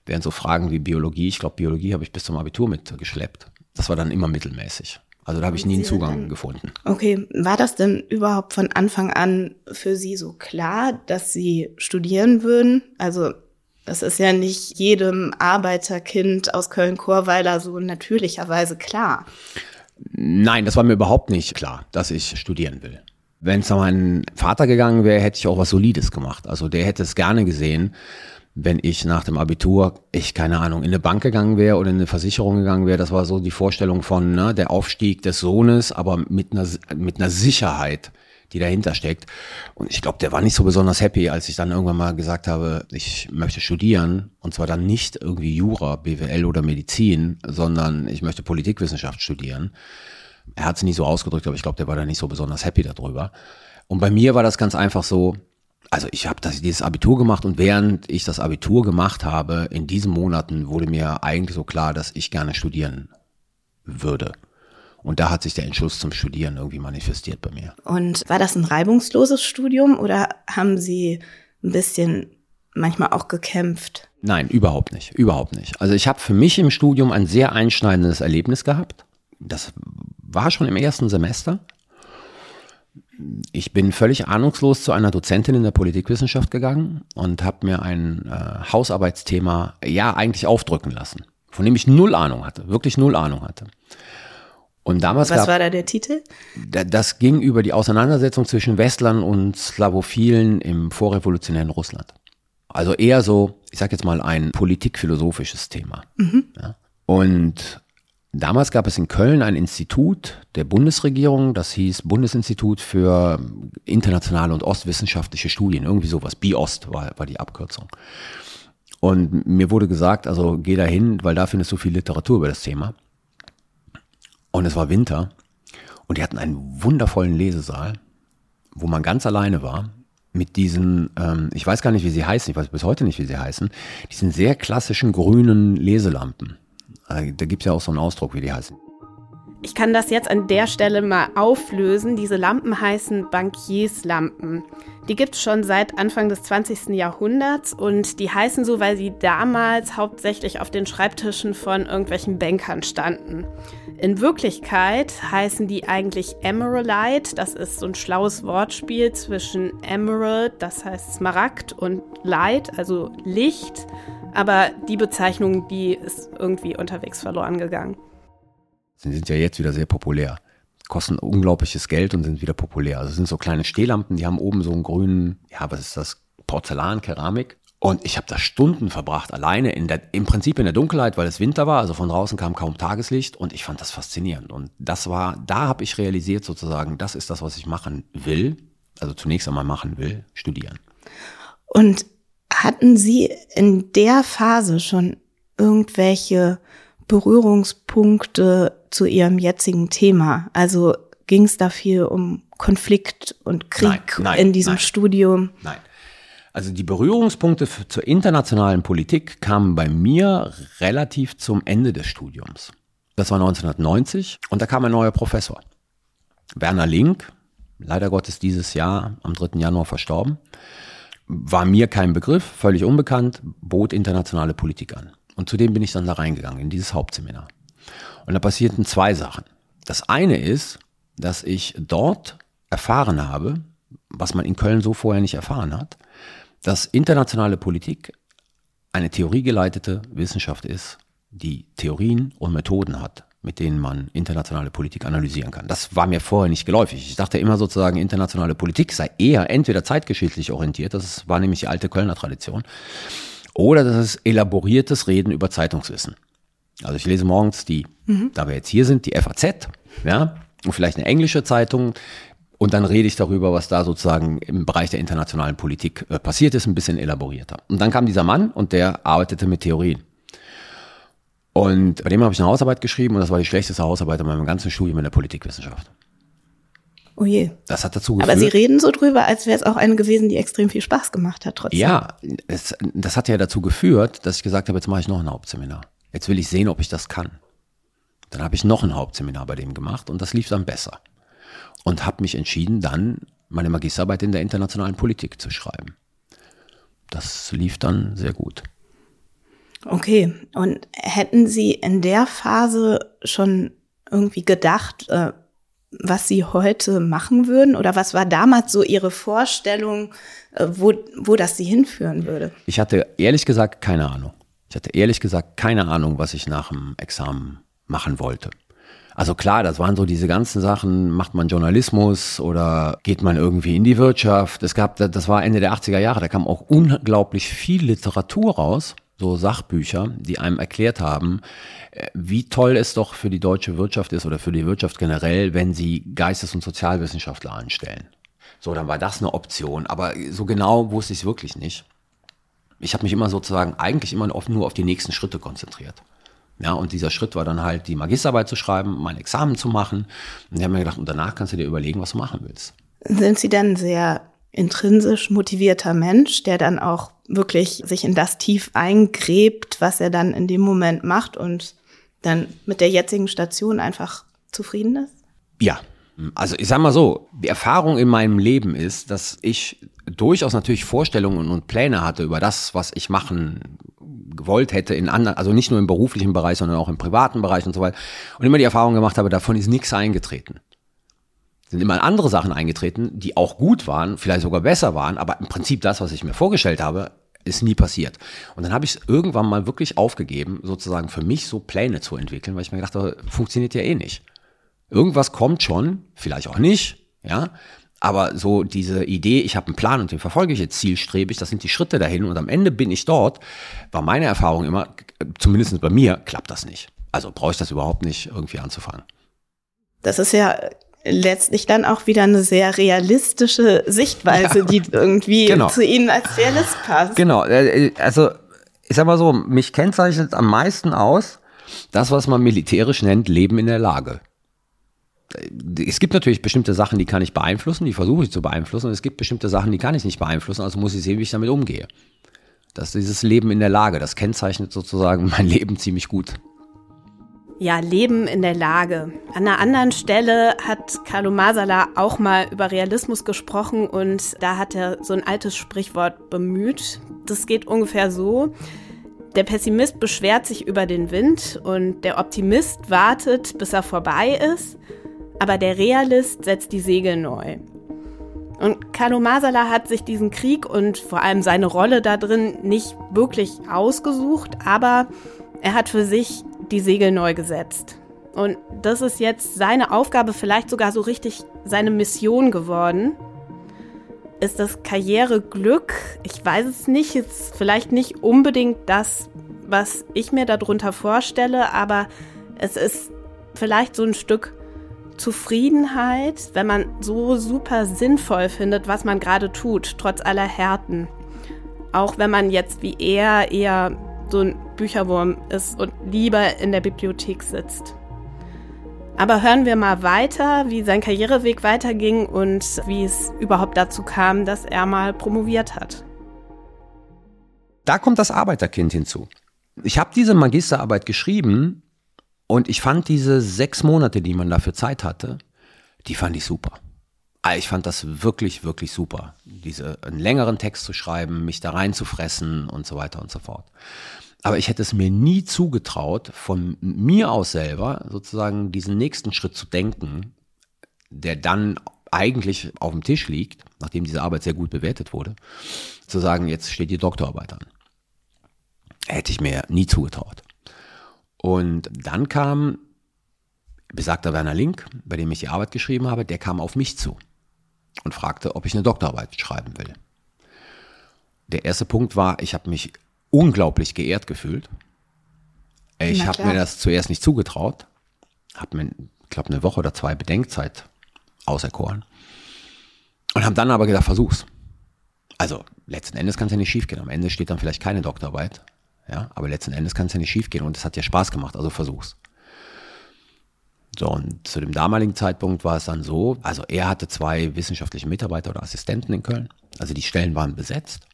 Während so Fragen wie Biologie, ich glaube, Biologie habe ich bis zum Abitur mitgeschleppt. Das war dann immer mittelmäßig. Also da habe ich nie einen Zugang gefunden. Okay, war das denn überhaupt von Anfang an für Sie so klar, dass Sie studieren würden? Also das ist ja nicht jedem Arbeiterkind aus Köln-Chorweiler so natürlicherweise klar. Nein, das war mir überhaupt nicht klar, dass ich studieren will. Wenn es an meinen Vater gegangen wäre, hätte ich auch was Solides gemacht. Also der hätte es gerne gesehen, wenn ich nach dem Abitur, ich keine Ahnung, in eine Bank gegangen wäre oder in eine Versicherung gegangen wäre. Das war so die Vorstellung von ne, der Aufstieg des Sohnes, aber mit einer, mit einer Sicherheit, die dahinter steckt. Und ich glaube, der war nicht so besonders happy, als ich dann irgendwann mal gesagt habe, ich möchte studieren. Und zwar dann nicht irgendwie Jura, BWL oder Medizin, sondern ich möchte Politikwissenschaft studieren. Er hat es nicht so ausgedrückt, aber ich glaube, der war da nicht so besonders happy darüber. Und bei mir war das ganz einfach so, also ich habe dieses Abitur gemacht und während ich das Abitur gemacht habe, in diesen Monaten wurde mir eigentlich so klar, dass ich gerne studieren würde. Und da hat sich der Entschluss zum Studieren irgendwie manifestiert bei mir. Und war das ein reibungsloses Studium oder haben Sie ein bisschen manchmal auch gekämpft? Nein, überhaupt nicht, überhaupt nicht. Also ich habe für mich im Studium ein sehr einschneidendes Erlebnis gehabt. Das war schon im ersten Semester ich bin völlig ahnungslos zu einer Dozentin in der Politikwissenschaft gegangen und habe mir ein äh, Hausarbeitsthema ja eigentlich aufdrücken lassen, von dem ich null Ahnung hatte, wirklich null Ahnung hatte. Und damals Was gab, war da der Titel? Das ging über die Auseinandersetzung zwischen Westlern und Slavophilen im vorrevolutionären Russland. Also eher so, ich sag jetzt mal, ein politikphilosophisches Thema. Mhm. Ja. Und Damals gab es in Köln ein Institut der Bundesregierung, das hieß Bundesinstitut für internationale und ostwissenschaftliche Studien, irgendwie sowas. BIOST war, war die Abkürzung. Und mir wurde gesagt, also geh da hin, weil da findest du viel Literatur über das Thema. Und es war Winter und die hatten einen wundervollen Lesesaal, wo man ganz alleine war mit diesen, ähm, ich weiß gar nicht, wie sie heißen, ich weiß bis heute nicht, wie sie heißen, diesen sehr klassischen grünen Leselampen. Äh, da gibt es ja auch so einen Ausdruck, wie die heißen. Ich kann das jetzt an der Stelle mal auflösen. Diese Lampen heißen Bankierslampen. Die gibt es schon seit Anfang des 20. Jahrhunderts und die heißen so, weil sie damals hauptsächlich auf den Schreibtischen von irgendwelchen Bankern standen. In Wirklichkeit heißen die eigentlich Emeraldite. Das ist so ein schlaues Wortspiel zwischen Emerald, das heißt Smaragd, und Light, also Licht. Aber die Bezeichnung, die ist irgendwie unterwegs verloren gegangen. Sie sind ja jetzt wieder sehr populär. Kosten unglaubliches Geld und sind wieder populär. Also es sind so kleine Stehlampen, die haben oben so einen grünen, ja, was ist das? Porzellan, Keramik. Und ich habe da Stunden verbracht, alleine in der, im Prinzip in der Dunkelheit, weil es Winter war, also von draußen kam kaum Tageslicht und ich fand das faszinierend. Und das war, da habe ich realisiert sozusagen, das ist das, was ich machen will, also zunächst einmal machen will, studieren. Und hatten Sie in der Phase schon irgendwelche Berührungspunkte zu Ihrem jetzigen Thema? Also ging es da viel um Konflikt und Krieg nein, nein, in diesem nein, Studium? Nein. Also die Berührungspunkte zur internationalen Politik kamen bei mir relativ zum Ende des Studiums. Das war 1990 und da kam ein neuer Professor. Werner Link, leider Gottes dieses Jahr am 3. Januar verstorben. war mir kein Begriff, völlig unbekannt, bot internationale Politik an. Und zudem bin ich dann da reingegangen, in dieses Hauptseminar. Und da passierten zwei Sachen. Das eine ist, dass ich dort erfahren habe, was man in Köln so vorher nicht erfahren hat, dass internationale Politik eine theoriegeleitete Wissenschaft ist, die Theorien und Methoden hat, mit denen man internationale Politik analysieren kann. Das war mir vorher nicht geläufig. Ich dachte immer sozusagen, internationale Politik sei eher entweder zeitgeschichtlich orientiert, das war nämlich die alte Kölner Tradition, oder das ist elaboriertes Reden über Zeitungswissen. Also ich lese morgens die, mhm. da wir jetzt hier sind, die FAZ, ja, und vielleicht eine englische Zeitung, und dann rede ich darüber, was da sozusagen im Bereich der internationalen Politik äh, passiert ist, ein bisschen elaborierter. Und dann kam dieser Mann und der arbeitete mit Theorien. Und bei dem habe ich eine Hausarbeit geschrieben und das war die schlechteste Hausarbeit in meinem ganzen Studium in der Politikwissenschaft. Oh je. Das hat dazu geführt. Aber Sie reden so drüber, als wäre es auch eine gewesen, die extrem viel Spaß gemacht hat trotzdem. Ja, es, das hat ja dazu geführt, dass ich gesagt habe, jetzt mache ich noch ein Hauptseminar. Jetzt will ich sehen, ob ich das kann. Dann habe ich noch ein Hauptseminar bei dem gemacht und das lief dann besser und habe mich entschieden, dann meine Magisterarbeit in der internationalen Politik zu schreiben. Das lief dann sehr gut. Okay, und hätten Sie in der Phase schon irgendwie gedacht, äh, was Sie heute machen würden? Oder was war damals so Ihre Vorstellung, äh, wo, wo das Sie hinführen würde? Ich hatte ehrlich gesagt keine Ahnung. Ich hatte ehrlich gesagt keine Ahnung, was ich nach dem Examen machen wollte. Also klar, das waren so diese ganzen Sachen, macht man Journalismus oder geht man irgendwie in die Wirtschaft. Es gab, das war Ende der 80er Jahre, da kam auch unglaublich viel Literatur raus, so Sachbücher, die einem erklärt haben, äh, wie toll es doch für die deutsche Wirtschaft ist oder für die Wirtschaft generell, wenn sie Geistes- und Sozialwissenschaftler anstellen. So, dann war das eine Option, aber so genau wusste ich es wirklich nicht. Ich habe mich immer sozusagen eigentlich immer nur auf die nächsten Schritte konzentriert. Ja, und dieser Schritt war dann halt, die Magisterarbeit zu schreiben, mein Examen zu machen. Und ich habe mir gedacht, und danach kannst du dir überlegen, was du machen willst. Sind Sie dann sehr intrinsisch motivierter Mensch, der dann auch wirklich sich in das tief eingräbt, was er dann in dem Moment macht und dann mit der jetzigen Station einfach zufrieden ist? Ja, also ich sag mal so, die Erfahrung in meinem Leben ist, dass ich durchaus natürlich Vorstellungen und Pläne hatte über das, was ich machen gewollt hätte in anderen, also nicht nur im beruflichen Bereich, sondern auch im privaten Bereich und so weiter. Und immer die Erfahrung gemacht habe, davon ist nichts eingetreten. Sind immer andere Sachen eingetreten, die auch gut waren, vielleicht sogar besser waren, aber im Prinzip das, was ich mir vorgestellt habe, ist nie passiert. Und dann habe ich es irgendwann mal wirklich aufgegeben, sozusagen für mich so Pläne zu entwickeln, weil ich mir gedacht habe, funktioniert ja eh nicht. Irgendwas kommt schon, vielleicht auch nicht, ja, aber so diese Idee, ich habe einen Plan und den verfolge ich jetzt zielstrebig, das sind die Schritte dahin und am Ende bin ich dort, war meine Erfahrung immer, zumindest bei mir, klappt das nicht. Also brauche ich das überhaupt nicht irgendwie anzufangen. Das ist ja letztlich dann auch wieder eine sehr realistische Sichtweise, ja, die irgendwie genau. zu Ihnen als Realist passt. Genau, äh, also ich sag mal so, mich kennzeichnet am meisten aus das, was man militärisch nennt, Leben in der Lage es gibt natürlich bestimmte Sachen, die kann ich beeinflussen, die versuche ich zu beeinflussen. Und es gibt bestimmte Sachen, die kann ich nicht beeinflussen, also muss ich sehen, wie ich damit umgehe. Das ist dieses Leben in der Lage, das kennzeichnet sozusagen mein Leben ziemlich gut. Ja, Leben in der Lage. An einer anderen Stelle hat Carlo Masala auch mal über Realismus gesprochen und da hat er so ein altes Sprichwort bemüht. Das geht ungefähr so. Der Pessimist beschwert sich über den Wind und der Optimist wartet, bis er vorbei ist aber der Realist setzt die Segel neu. Und Carlo Masala hat sich diesen Krieg und vor allem seine Rolle da drin nicht wirklich ausgesucht, aber er hat für sich die Segel neu gesetzt. Und das ist jetzt seine Aufgabe, vielleicht sogar so richtig seine Mission geworden. Ist das Karriereglück? Ich weiß es nicht. Ist vielleicht nicht unbedingt das, was ich mir darunter vorstelle, aber es ist vielleicht so ein Stück Zufriedenheit, wenn man so super sinnvoll findet, was man gerade tut, trotz aller Härten. Auch wenn man jetzt wie er eher so ein Bücherwurm ist und lieber in der Bibliothek sitzt. Aber hören wir mal weiter, wie sein Karriereweg weiterging und wie es überhaupt dazu kam, dass er mal promoviert hat. Da kommt das Arbeiterkind hinzu. Ich habe diese Magisterarbeit geschrieben, und ich fand diese sechs Monate, die man dafür Zeit hatte, die fand ich super. Ah, ich fand das wirklich, wirklich super, diese einen längeren Text zu schreiben, mich da reinzufressen und so weiter und so fort. Aber ich hätte es mir nie zugetraut, von mir aus selber sozusagen diesen nächsten Schritt zu denken, der dann eigentlich auf dem Tisch liegt, nachdem diese Arbeit sehr gut bewertet wurde, zu sagen, jetzt steht die Doktorarbeit an. Hätte ich mir nie zugetraut. Und dann kam besagter Werner Link, bei dem ich die Arbeit geschrieben habe, der kam auf mich zu und fragte, ob ich eine Doktorarbeit schreiben will. Der erste Punkt war, ich habe mich unglaublich geehrt gefühlt. Ich habe mir das zuerst nicht zugetraut, habe mir, ich glaube, eine Woche oder zwei Bedenkzeit auserkoren und habe dann aber gedacht, versuch's. Also letzten Endes kann es ja nicht schiefgehen. Am Ende steht dann vielleicht keine Doktorarbeit, ja, aber letzten Endes kann es ja nicht schiefgehen und es hat ja Spaß gemacht, also versuch's. So, und zu dem damaligen Zeitpunkt war es dann so, also er hatte zwei wissenschaftliche Mitarbeiter oder Assistenten in Köln, also die Stellen waren besetzt.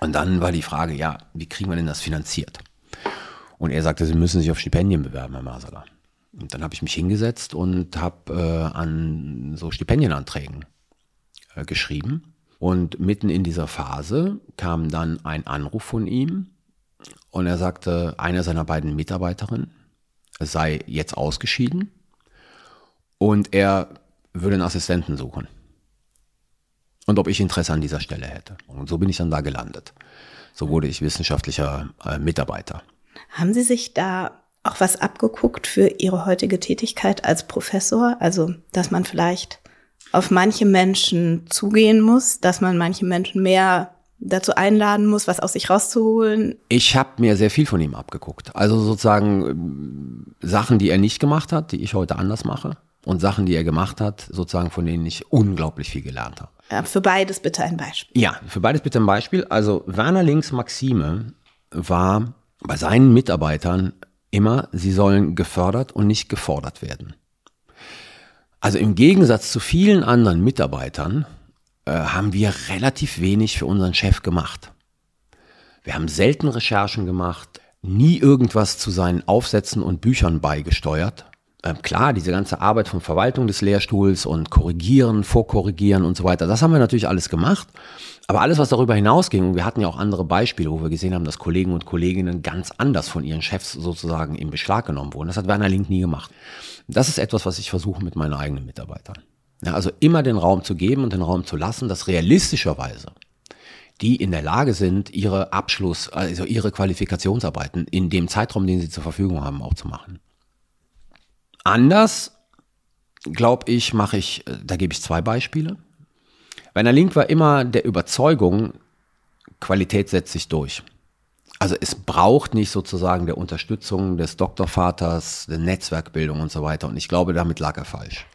Und dann war die Frage, ja, wie kriegen wir denn das finanziert? Und er sagte, Sie müssen sich auf Stipendien bewerben, Herr Masala. Und dann habe ich mich hingesetzt und habe äh, an so Stipendienanträgen äh, geschrieben. Und mitten in dieser Phase kam dann ein Anruf von ihm und er sagte, eine seiner beiden Mitarbeiterinnen sei jetzt ausgeschieden und er würde einen Assistenten suchen. Und ob ich Interesse an dieser Stelle hätte. Und so bin ich dann da gelandet. So wurde ich wissenschaftlicher äh, Mitarbeiter. Haben Sie sich da auch was abgeguckt für Ihre heutige Tätigkeit als Professor? Also, dass man vielleicht auf manche Menschen zugehen muss, dass man manche Menschen mehr dazu einladen muss, was aus sich rauszuholen? Ich habe mir sehr viel von ihm abgeguckt. Also sozusagen äh, Sachen, die er nicht gemacht hat, die ich heute anders mache. Und Sachen, die er gemacht hat, sozusagen von denen ich unglaublich viel gelernt habe. Ja, für beides bitte ein Beispiel. Ja, für beides bitte ein Beispiel. Also Werner Links Maxime war bei seinen Mitarbeitern immer, sie sollen gefördert und nicht gefordert werden. Also im Gegensatz zu vielen anderen Mitarbeitern äh, haben wir relativ wenig für unseren Chef gemacht. Wir haben selten Recherchen gemacht, nie irgendwas zu seinen Aufsätzen und Büchern beigesteuert. Ähm, klar, diese ganze Arbeit von Verwaltung des Lehrstuhls und Korrigieren, Vorkorrigieren und so weiter, das haben wir natürlich alles gemacht. Aber alles, was darüber hinausging, und wir hatten ja auch andere Beispiele, wo wir gesehen haben, dass Kollegen und Kolleginnen ganz anders von ihren Chefs sozusagen in Beschlag genommen wurden, das hat Werner Link nie gemacht. Das ist etwas, was ich versuche mit meinen eigenen Mitarbeitern. Ja, also immer den Raum zu geben und den Raum zu lassen, dass realistischerweise die in der Lage sind, ihre Abschluss, also ihre Qualifikationsarbeiten in dem Zeitraum, den sie zur Verfügung haben, auch zu machen. Anders, glaube ich, mache ich, da gebe ich zwei Beispiele. Werner Link war immer der Überzeugung, Qualität setzt sich durch. Also es braucht nicht sozusagen der Unterstützung des Doktorvaters, der Netzwerkbildung und so weiter. Und ich glaube, damit lag er falsch.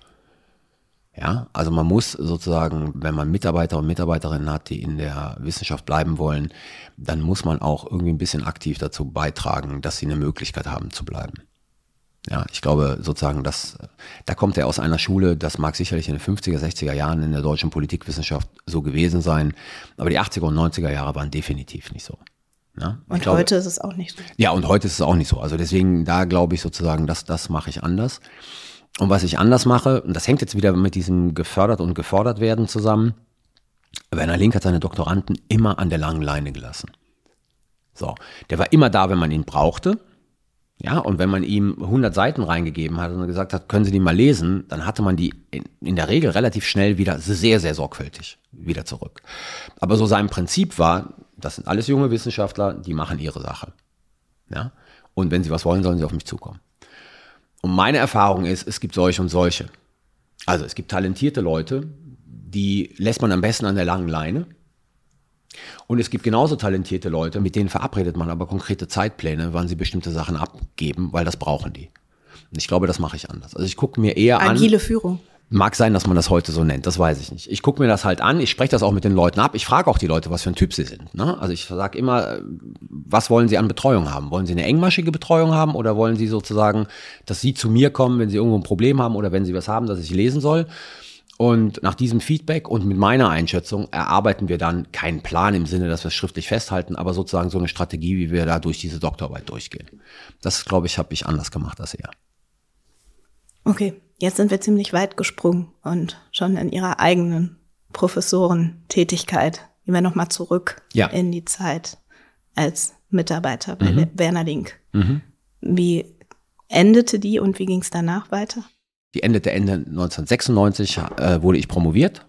Ja, also man muss sozusagen, wenn man Mitarbeiter und Mitarbeiterinnen hat, die in der Wissenschaft bleiben wollen, dann muss man auch irgendwie ein bisschen aktiv dazu beitragen, dass sie eine Möglichkeit haben zu bleiben. Ja, ich glaube sozusagen, dass da kommt er aus einer Schule, das mag sicherlich in den 50er, 60er Jahren in der deutschen Politikwissenschaft so gewesen sein, aber die 80er und 90er Jahre waren definitiv nicht so. Ja, und glaube, heute ist es auch nicht so. Ja, und heute ist es auch nicht so. Also deswegen, da glaube ich sozusagen, dass das mache ich anders. Und was ich anders mache, und das hängt jetzt wieder mit diesem gefördert und gefordert werden zusammen, Werner Link hat seine Doktoranden immer an der langen Leine gelassen. So, der war immer da, wenn man ihn brauchte. Ja, und wenn man ihm 100 Seiten reingegeben hat und gesagt hat, können Sie die mal lesen, dann hatte man die in, der Regel relativ schnell wieder sehr, sehr sorgfältig wieder zurück. Aber so sein Prinzip war, das sind alles junge Wissenschaftler, die machen ihre Sache. Ja, und wenn sie was wollen, sollen sie auf mich zukommen. Und meine Erfahrung ist, es gibt solche und solche. Also es gibt talentierte Leute, die lässt man am besten an der langen Leine. Und es gibt genauso talentierte Leute, mit denen verabredet man aber konkrete Zeitpläne, wann sie bestimmte Sachen abgeben, weil das brauchen die. Und ich glaube, das mache ich anders. Also ich gucke mir eher Agile an. Agile Führung. Mag sein, dass man das heute so nennt, das weiß ich nicht. Ich gucke mir das halt an, ich spreche das auch mit den Leuten ab, ich frage auch die Leute, was für ein Typ sie sind. Ne? Also ich sage immer, was wollen sie an Betreuung haben? Wollen sie eine engmaschige Betreuung haben oder wollen sie sozusagen, dass sie zu mir kommen, wenn sie irgendwo ein Problem haben oder wenn sie was haben, dass ich lesen soll? Und nach diesem Feedback und mit meiner Einschätzung erarbeiten wir dann keinen Plan im Sinne, dass wir es schriftlich festhalten, aber sozusagen so eine Strategie, wie wir da durch diese Doktorarbeit durchgehen. Das, glaube ich, habe ich anders gemacht als er. Okay, jetzt sind wir ziemlich weit gesprungen und schon in Ihrer eigenen Professorentätigkeit. Gehen wir nochmal zurück ja. in die Zeit als Mitarbeiter bei mhm. Werner Link. Mhm. Wie endete die und wie ging es danach weiter? Die endete Ende 1996, äh, wurde ich promoviert.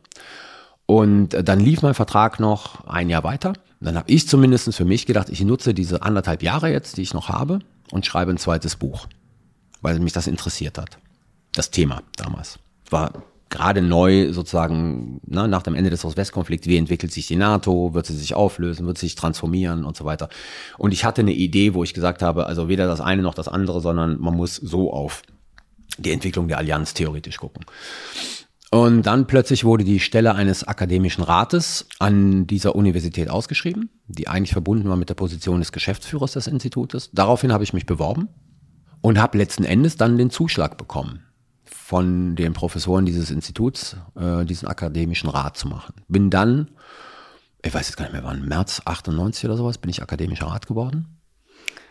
Und äh, dann lief mein Vertrag noch ein Jahr weiter. Dann habe ich zumindest für mich gedacht, ich nutze diese anderthalb Jahre jetzt, die ich noch habe, und schreibe ein zweites Buch, weil mich das interessiert hat. Das Thema damals. War gerade neu sozusagen na, nach dem Ende des Ost-West-Konflikts, wie entwickelt sich die NATO, wird sie sich auflösen, wird sie sich transformieren und so weiter. Und ich hatte eine Idee, wo ich gesagt habe, also weder das eine noch das andere, sondern man muss so auf die Entwicklung der Allianz theoretisch gucken. Und dann plötzlich wurde die Stelle eines akademischen Rates an dieser Universität ausgeschrieben, die eigentlich verbunden war mit der Position des Geschäftsführers des Institutes. Daraufhin habe ich mich beworben und habe letzten Endes dann den Zuschlag bekommen von den Professoren dieses Instituts, äh, diesen akademischen Rat zu machen. Bin dann, ich weiß jetzt gar nicht mehr wann, März 98 oder sowas, bin ich akademischer Rat geworden.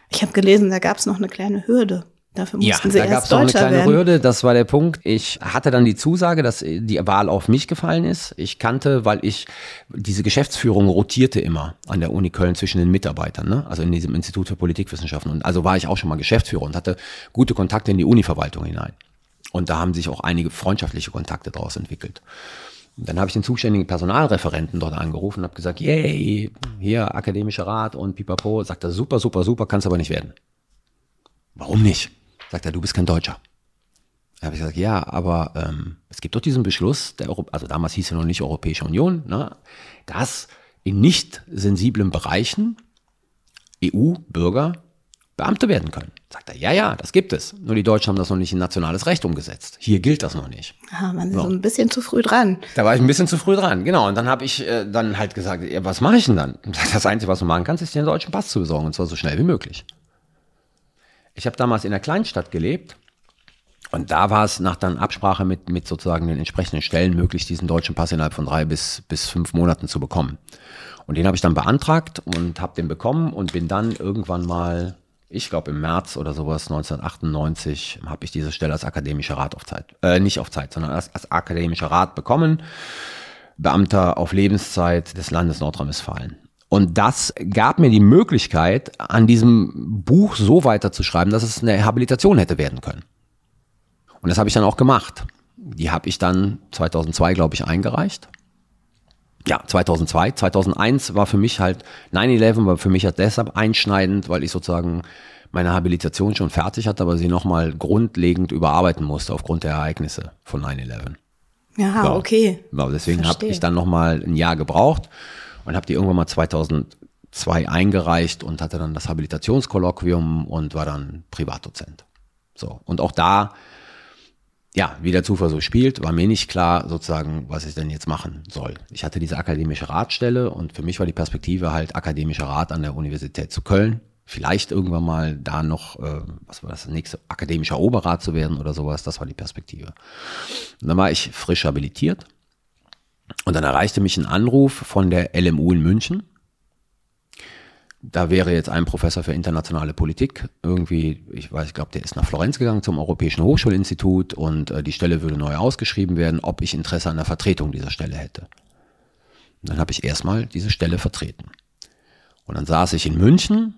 Ich habe gelesen, da gab es noch eine kleine Hürde. Dafür mussten ja, Sie da gab es noch eine kleine werden. Hürde, das war der Punkt. Ich hatte dann die Zusage, dass die Wahl auf mich gefallen ist. Ich kannte, weil ich, diese Geschäftsführung rotierte immer an der Uni Köln zwischen den Mitarbeitern, ne? also in diesem Institut für Politikwissenschaften. Und also war ich auch schon mal Geschäftsführer und hatte gute Kontakte in die Univerwaltung hinein. Und da haben sich auch einige freundschaftliche Kontakte daraus entwickelt. Und dann habe ich den zuständigen Personalreferenten dort angerufen und habe gesagt, yay, hier akademischer Rat und pipapo. Sagt er, super, super, super, kannst aber nicht werden. Warum nicht? Sagt er, du bist kein Deutscher. Da habe ich gesagt, ja, aber ähm, es gibt doch diesen Beschluss, der Euro also damals hieß er noch nicht Europäische Union, ne, dass in nicht sensiblen Bereichen EU-Bürger Beamte werden können. Sagt er, ja, ja, das gibt es. Nur die Deutschen haben das noch nicht in nationales Recht umgesetzt. Hier gilt das noch nicht. Ah, man ist so. so ein bisschen zu früh dran. Da war ich ein bisschen zu früh dran, genau. Und dann habe ich äh, dann halt gesagt, ja, was mache ich denn dann? Das Einzige, was du machen kannst, ist dir einen deutschen Pass zu besorgen, und zwar so schnell wie möglich. Ich habe damals in einer Kleinstadt gelebt und da war es nach dann Absprache mit, mit sozusagen den entsprechenden Stellen möglich, diesen deutschen Pass innerhalb von drei bis, bis fünf Monaten zu bekommen. Und den habe ich dann beantragt und habe den bekommen und bin dann irgendwann mal, ich glaube im März oder sowas, 1998, habe ich diese Stelle als akademischer Rat auf Zeit, äh, nicht auf Zeit, sondern als, als akademischer Rat bekommen. Beamter auf Lebenszeit des Landes Nordrhein-Westfalen. Und das gab mir die Möglichkeit, an diesem Buch so weiterzuschreiben, dass es eine Habilitation hätte werden können. Und das habe ich dann auch gemacht. Die habe ich dann 2002, glaube ich, eingereicht. Ja, 2002. 2001 war für mich halt, 9-11 war für mich halt deshalb einschneidend, weil ich sozusagen meine Habilitation schon fertig hatte, aber sie nochmal grundlegend überarbeiten musste aufgrund der Ereignisse von 9-11. Ja, so. okay. So, deswegen habe ich dann nochmal ein Jahr gebraucht und habe die irgendwann mal 2002 eingereicht und hatte dann das Habilitationskolloquium und war dann Privatdozent. So. Und auch da, ja, wie der Zufall so spielt, war mir nicht klar sozusagen, was ich denn jetzt machen soll. Ich hatte diese akademische Ratstelle und für mich war die Perspektive halt akademischer Rat an der Universität zu Köln. Vielleicht irgendwann mal da noch, äh, was war das, nächste, akademischer Oberrat zu werden oder sowas, das war die Perspektive. Und dann war ich frisch habilitiert und dann erreichte mich ein Anruf von der LMU in München. Da wäre jetzt ein Professor für internationale Politik irgendwie, ich weiß, ich glaube, der ist nach Florenz gegangen zum Europäischen Hochschulinstitut und äh, die Stelle würde neu ausgeschrieben werden, ob ich Interesse an der Vertretung dieser Stelle hätte. Und dann habe ich erstmal diese Stelle vertreten. Und dann saß ich in München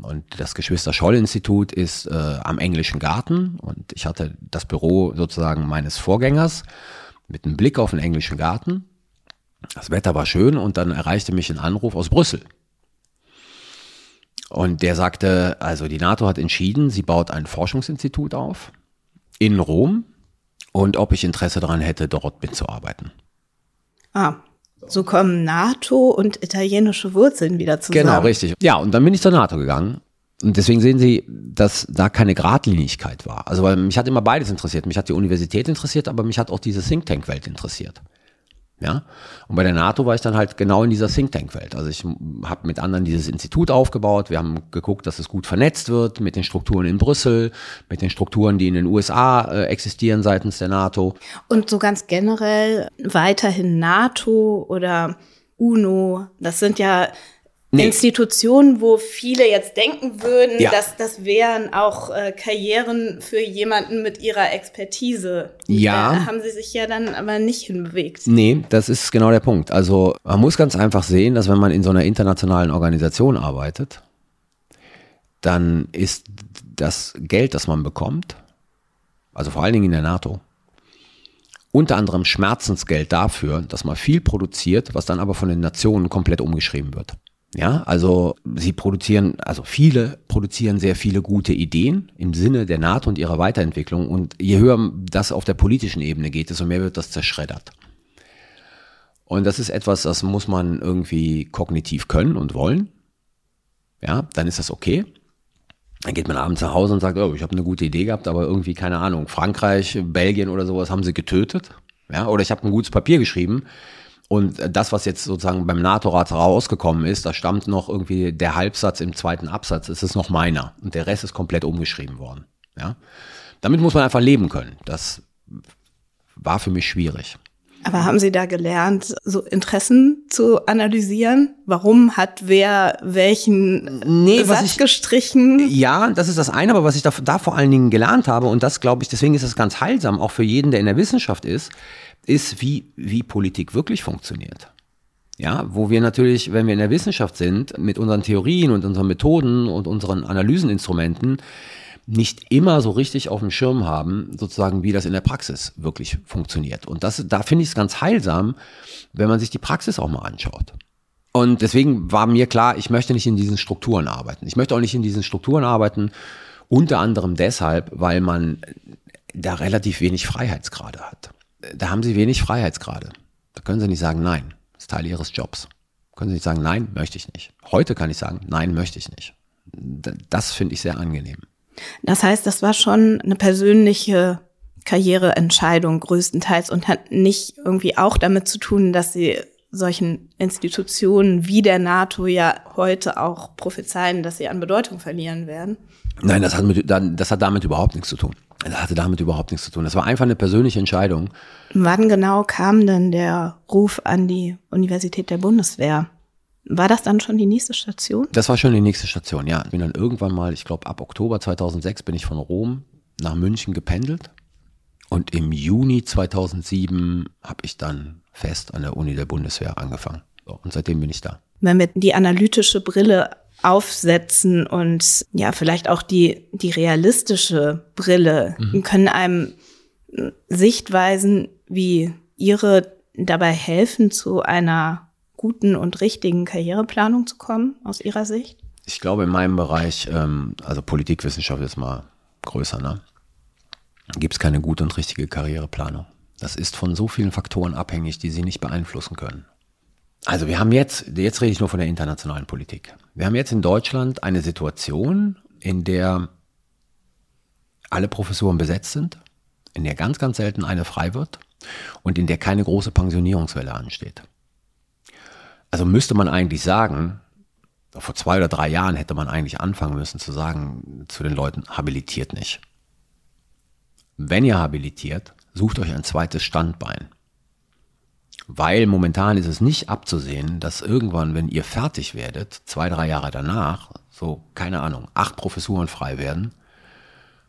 und das Geschwister-Scholl-Institut ist äh, am Englischen Garten und ich hatte das Büro sozusagen meines Vorgängers mit einem Blick auf den Englischen Garten das Wetter war schön und dann erreichte mich ein Anruf aus Brüssel. Und der sagte, also die NATO hat entschieden, sie baut ein Forschungsinstitut auf in Rom und ob ich Interesse daran hätte, dort mitzuarbeiten. Ah, so kommen NATO und italienische Wurzeln wieder zusammen. Genau, richtig. Ja, und dann bin ich zur NATO gegangen. Und deswegen sehen Sie, dass da keine Gradlinigkeit war. Also, weil mich hat immer beides interessiert. Mich hat die Universität interessiert, aber mich hat auch diese Think Tank Welt interessiert. Ja? Und bei der NATO war ich dann halt genau in dieser Think Tank-Welt. Also ich habe mit anderen dieses Institut aufgebaut. Wir haben geguckt, dass es gut vernetzt wird mit den Strukturen in Brüssel, mit den Strukturen, die in den USA äh, existieren seitens der NATO. Und so ganz generell weiterhin NATO oder UNO, das sind ja nee. Institutionen, wo viele jetzt denken würden, Ja. dass das wären auch äh, Karrieren für jemanden mit ihrer Expertise. Ja. Da haben sie sich ja dann aber nicht hinbewegt. Nee, das ist genau der Punkt. Also man muss ganz einfach sehen, dass wenn man in so einer internationalen Organisation arbeitet, dann ist das Geld, das man bekommt, also vor allen Dingen in der NATO, unter anderem Schmerzensgeld dafür, dass man viel produziert, was dann aber von den Nationen komplett umgeschrieben wird. Ja, also sie produzieren, also viele produzieren sehr viele gute Ideen im Sinne der NATO und ihrer Weiterentwicklung. Und je höher das auf der politischen Ebene geht, desto mehr wird das zerschreddert. Und das ist etwas, das muss man irgendwie kognitiv können und wollen. Ja, dann ist das okay. Dann geht man abends nach Hause und sagt, oh, ich habe eine gute Idee gehabt, aber irgendwie, keine Ahnung, Frankreich, Belgien oder sowas haben sie getötet. Ja, oder ich habe ein gutes Papier geschrieben und das, was jetzt sozusagen beim NATO-Rat rausgekommen ist, da stammt noch irgendwie der Halbsatz im zweiten Absatz, es ist noch meiner und der Rest ist komplett umgeschrieben worden. Ja, damit muss man einfach leben können. Das war für mich schwierig. Aber haben Sie da gelernt, so Interessen zu analysieren? Warum hat wer welchen Nee, was Satz ich- gestrichen? Ja, das ist das eine, aber was ich da, da vor allen Dingen gelernt habe, und das glaube ich, deswegen ist es ganz heilsam, auch für jeden, der in der Wissenschaft ist, ist, wie, wie Politik wirklich funktioniert. Ja, wo wir natürlich, wenn wir in der Wissenschaft sind, mit unseren Theorien und unseren Methoden und unseren Analyseninstrumenten nicht immer so richtig auf dem Schirm haben, sozusagen, wie das in der Praxis wirklich funktioniert. Und das, da finde ich es ganz heilsam, wenn man sich die Praxis auch mal anschaut. Und deswegen war mir klar, ich möchte nicht in diesen Strukturen arbeiten. Ich möchte auch nicht in diesen Strukturen arbeiten, unter anderem deshalb, weil man da relativ wenig Freiheitsgrade hat. Da haben sie wenig Freiheitsgrade. Da können sie nicht sagen, nein, das ist Teil ihres Jobs. Können sie nicht sagen, nein, möchte ich nicht. Heute kann ich sagen, nein, möchte ich nicht. Das finde ich sehr angenehm. Das heißt, das war schon eine persönliche Karriereentscheidung größtenteils und hat nicht irgendwie auch damit zu tun, dass Sie solchen Institutionen wie der NATO ja heute auch prophezeien, dass sie an Bedeutung verlieren werden. Nein, das hat, mit, das hat damit überhaupt nichts zu tun. Das hatte damit überhaupt nichts zu tun. Das war einfach eine persönliche Entscheidung. Wann genau kam denn der Ruf an die Universität der Bundeswehr? War das dann schon die nächste Station? Das war schon die nächste Station, ja. Ich bin dann irgendwann mal, ich glaube ab Oktober 2006 bin ich von Rom nach München gependelt. Und im Juni 2007 habe ich dann fest an der Uni der Bundeswehr angefangen. Und seitdem bin ich da. Wenn wir die analytische Brille aufsetzen und ja, vielleicht auch die, die realistische Brille, können einem Sichtweisen wie ihre dabei helfen, zu einer guten und richtigen Karriereplanung zu kommen, aus Ihrer Sicht? Ich glaube, in meinem Bereich, ähm, also Politikwissenschaft ist mal größer, ne? Gibt es keine gute und richtige Karriereplanung. Das ist von so vielen Faktoren abhängig, die Sie nicht beeinflussen können. Also wir haben jetzt, jetzt rede ich nur von der internationalen Politik. Wir haben jetzt in Deutschland eine Situation, in der alle Professuren besetzt sind, in der ganz, ganz selten eine frei wird und in der keine große Pensionierungswelle ansteht. Also müsste man eigentlich sagen, vor zwei oder drei Jahren hätte man eigentlich anfangen müssen zu sagen zu den Leuten, habilitiert nicht. Wenn ihr habilitiert, sucht euch ein zweites Standbein. Weil momentan ist es nicht abzusehen, dass irgendwann, wenn ihr fertig werdet, zwei, drei Jahre danach, so, keine Ahnung, acht Professuren frei werden,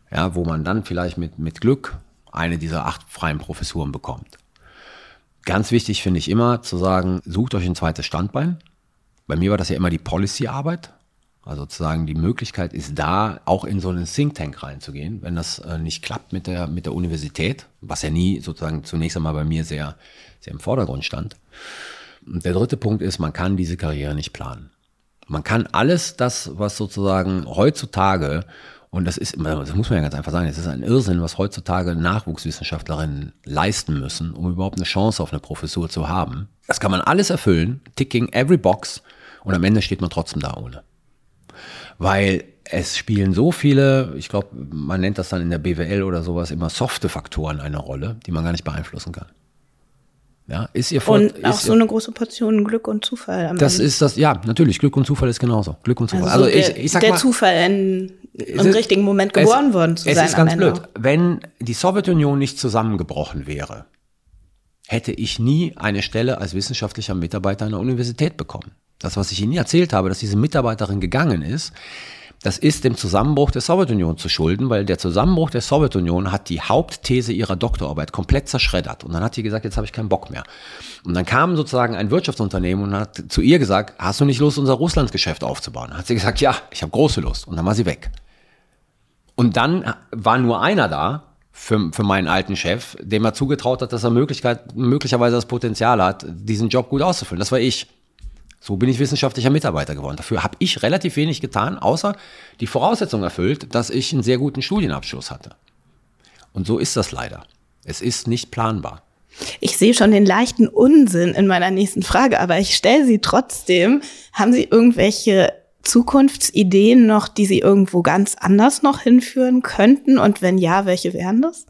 ja, wo man dann vielleicht mit, mit Glück eine dieser acht freien Professuren bekommt. Ganz wichtig finde ich immer zu sagen, sucht euch ein zweites Standbein. Bei mir war das ja immer die Policy-Arbeit. Also sozusagen die Möglichkeit ist da, auch in so einen Think Tank reinzugehen, wenn das äh, nicht klappt mit der, mit der Universität, was ja nie sozusagen zunächst einmal bei mir sehr, sehr im Vordergrund stand. Und der dritte Punkt ist, man kann diese Karriere nicht planen. Man kann alles das, was sozusagen heutzutage, und das ist, das muss man ja ganz einfach sagen, es ist ein Irrsinn, was heutzutage Nachwuchswissenschaftlerinnen leisten müssen, um überhaupt eine Chance auf eine Professur zu haben. Das kann man alles erfüllen, ticking every box, und am Ende steht man trotzdem da ohne. Weil es spielen so viele, ich glaube, man nennt das dann in der BWL oder sowas immer softe Faktoren eine Rolle, die man gar nicht beeinflussen kann. Ja, ist ihr vor, Und auch ist so eine große Portion Glück und Zufall. am das Ende. ist das, ja, natürlich, Glück und Zufall ist genauso. Glück und Zufall. also, Also, ich, der, ich sag der mal, Zufall in, im es ist- richtigen Moment geboren es, worden zu es sein. ist am ganz blöd. Wenn die Sowjetunion nicht zusammengebrochen wäre, hätte ich nie eine Stelle als wissenschaftlicher Mitarbeiter an der Universität bekommen. Das, was ich Ihnen erzählt habe, dass diese Mitarbeiterin gegangen ist, das ist dem Zusammenbruch der Sowjetunion zu schulden, weil der Zusammenbruch der Sowjetunion hat die Hauptthese ihrer Doktorarbeit komplett zerschreddert. Und dann hat sie gesagt, jetzt habe ich keinen Bock mehr. Und dann kam sozusagen ein Wirtschaftsunternehmen und hat zu ihr gesagt, hast du nicht Lust, unser Russlandsgeschäft aufzubauen? Dann hat sie gesagt, ja, ich habe große Lust. Und dann war sie weg. Und dann war nur einer da für, für meinen alten Chef, dem er zugetraut hat, dass er Möglichkeit, möglicherweise das Potenzial hat, diesen Job gut auszufüllen. Das war ich. So bin ich wissenschaftlicher Mitarbeiter geworden. Dafür habe ich relativ wenig getan, außer die Voraussetzung erfüllt, dass ich einen sehr guten Studienabschluss hatte. Und so ist das leider. Es ist nicht planbar. Ich sehe schon den leichten Unsinn in meiner nächsten Frage, aber ich stelle sie trotzdem. Haben Sie irgendwelche Zukunftsideen noch, die Sie irgendwo ganz anders noch hinführen könnten? Und wenn ja, welche wären das?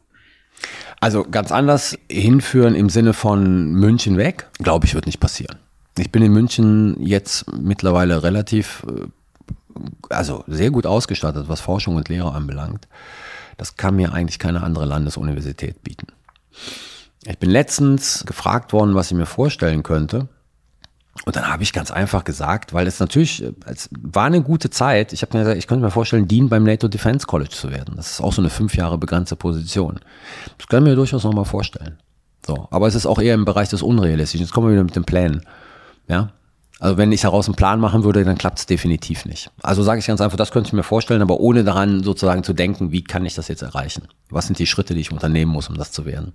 Also ganz anders hinführen im Sinne von München weg, glaube ich, wird nicht passieren. Ich bin in München jetzt mittlerweile relativ, äh, also sehr gut ausgestattet, was Forschung und Lehre anbelangt. Das kann mir eigentlich keine andere Landesuniversität bieten. Ich bin letztens gefragt worden, was ich mir vorstellen könnte. Und dann habe ich ganz einfach gesagt, weil es natürlich, es war eine gute Zeit. Ich habe mir gesagt, ich könnte mir vorstellen, Dean beim NATO Defense College zu werden. Das ist auch so eine fünf Jahre begrenzte Position. Das kann ich mir durchaus nochmal vorstellen. So, aber es ist auch eher im Bereich des Unrealistischen. Jetzt kommen wir wieder mit den Plänen. Ja. Also wenn ich daraus einen Plan machen würde, dann klappt es definitiv nicht. Also sage ich ganz einfach, das könnte ich mir vorstellen, aber ohne daran sozusagen zu denken, wie kann ich das jetzt erreichen? Was sind die Schritte, die ich unternehmen muss, um das zu werden?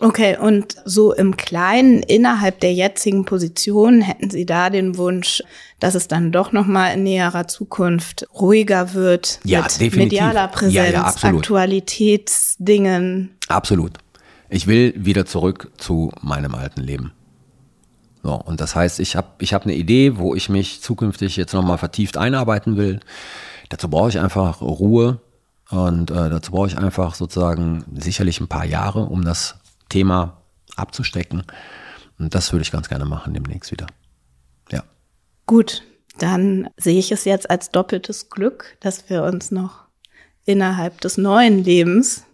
Okay, und so im Kleinen innerhalb der jetzigen Position hätten Sie da den Wunsch, dass es dann doch noch mal in näherer Zukunft ruhiger wird ja, mit definitiv. medialer Präsenz, ja, ja, absolut. Aktualitätsdingen. Absolut. Ich will wieder zurück zu meinem alten Leben. So, und das heißt, ich habe ich hab eine Idee, wo ich mich zukünftig jetzt nochmal vertieft einarbeiten will. Dazu brauche ich einfach Ruhe und äh, dazu brauche ich einfach sozusagen sicherlich ein paar Jahre, um das Thema abzustecken. Und das würde ich ganz gerne machen demnächst wieder. Ja. Gut, dann sehe ich es jetzt als doppeltes Glück, dass wir uns noch innerhalb des neuen Lebens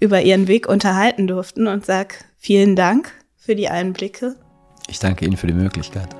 über Ihren Weg unterhalten durften und sag vielen Dank für die Einblicke ich danke Ihnen für die Möglichkeit.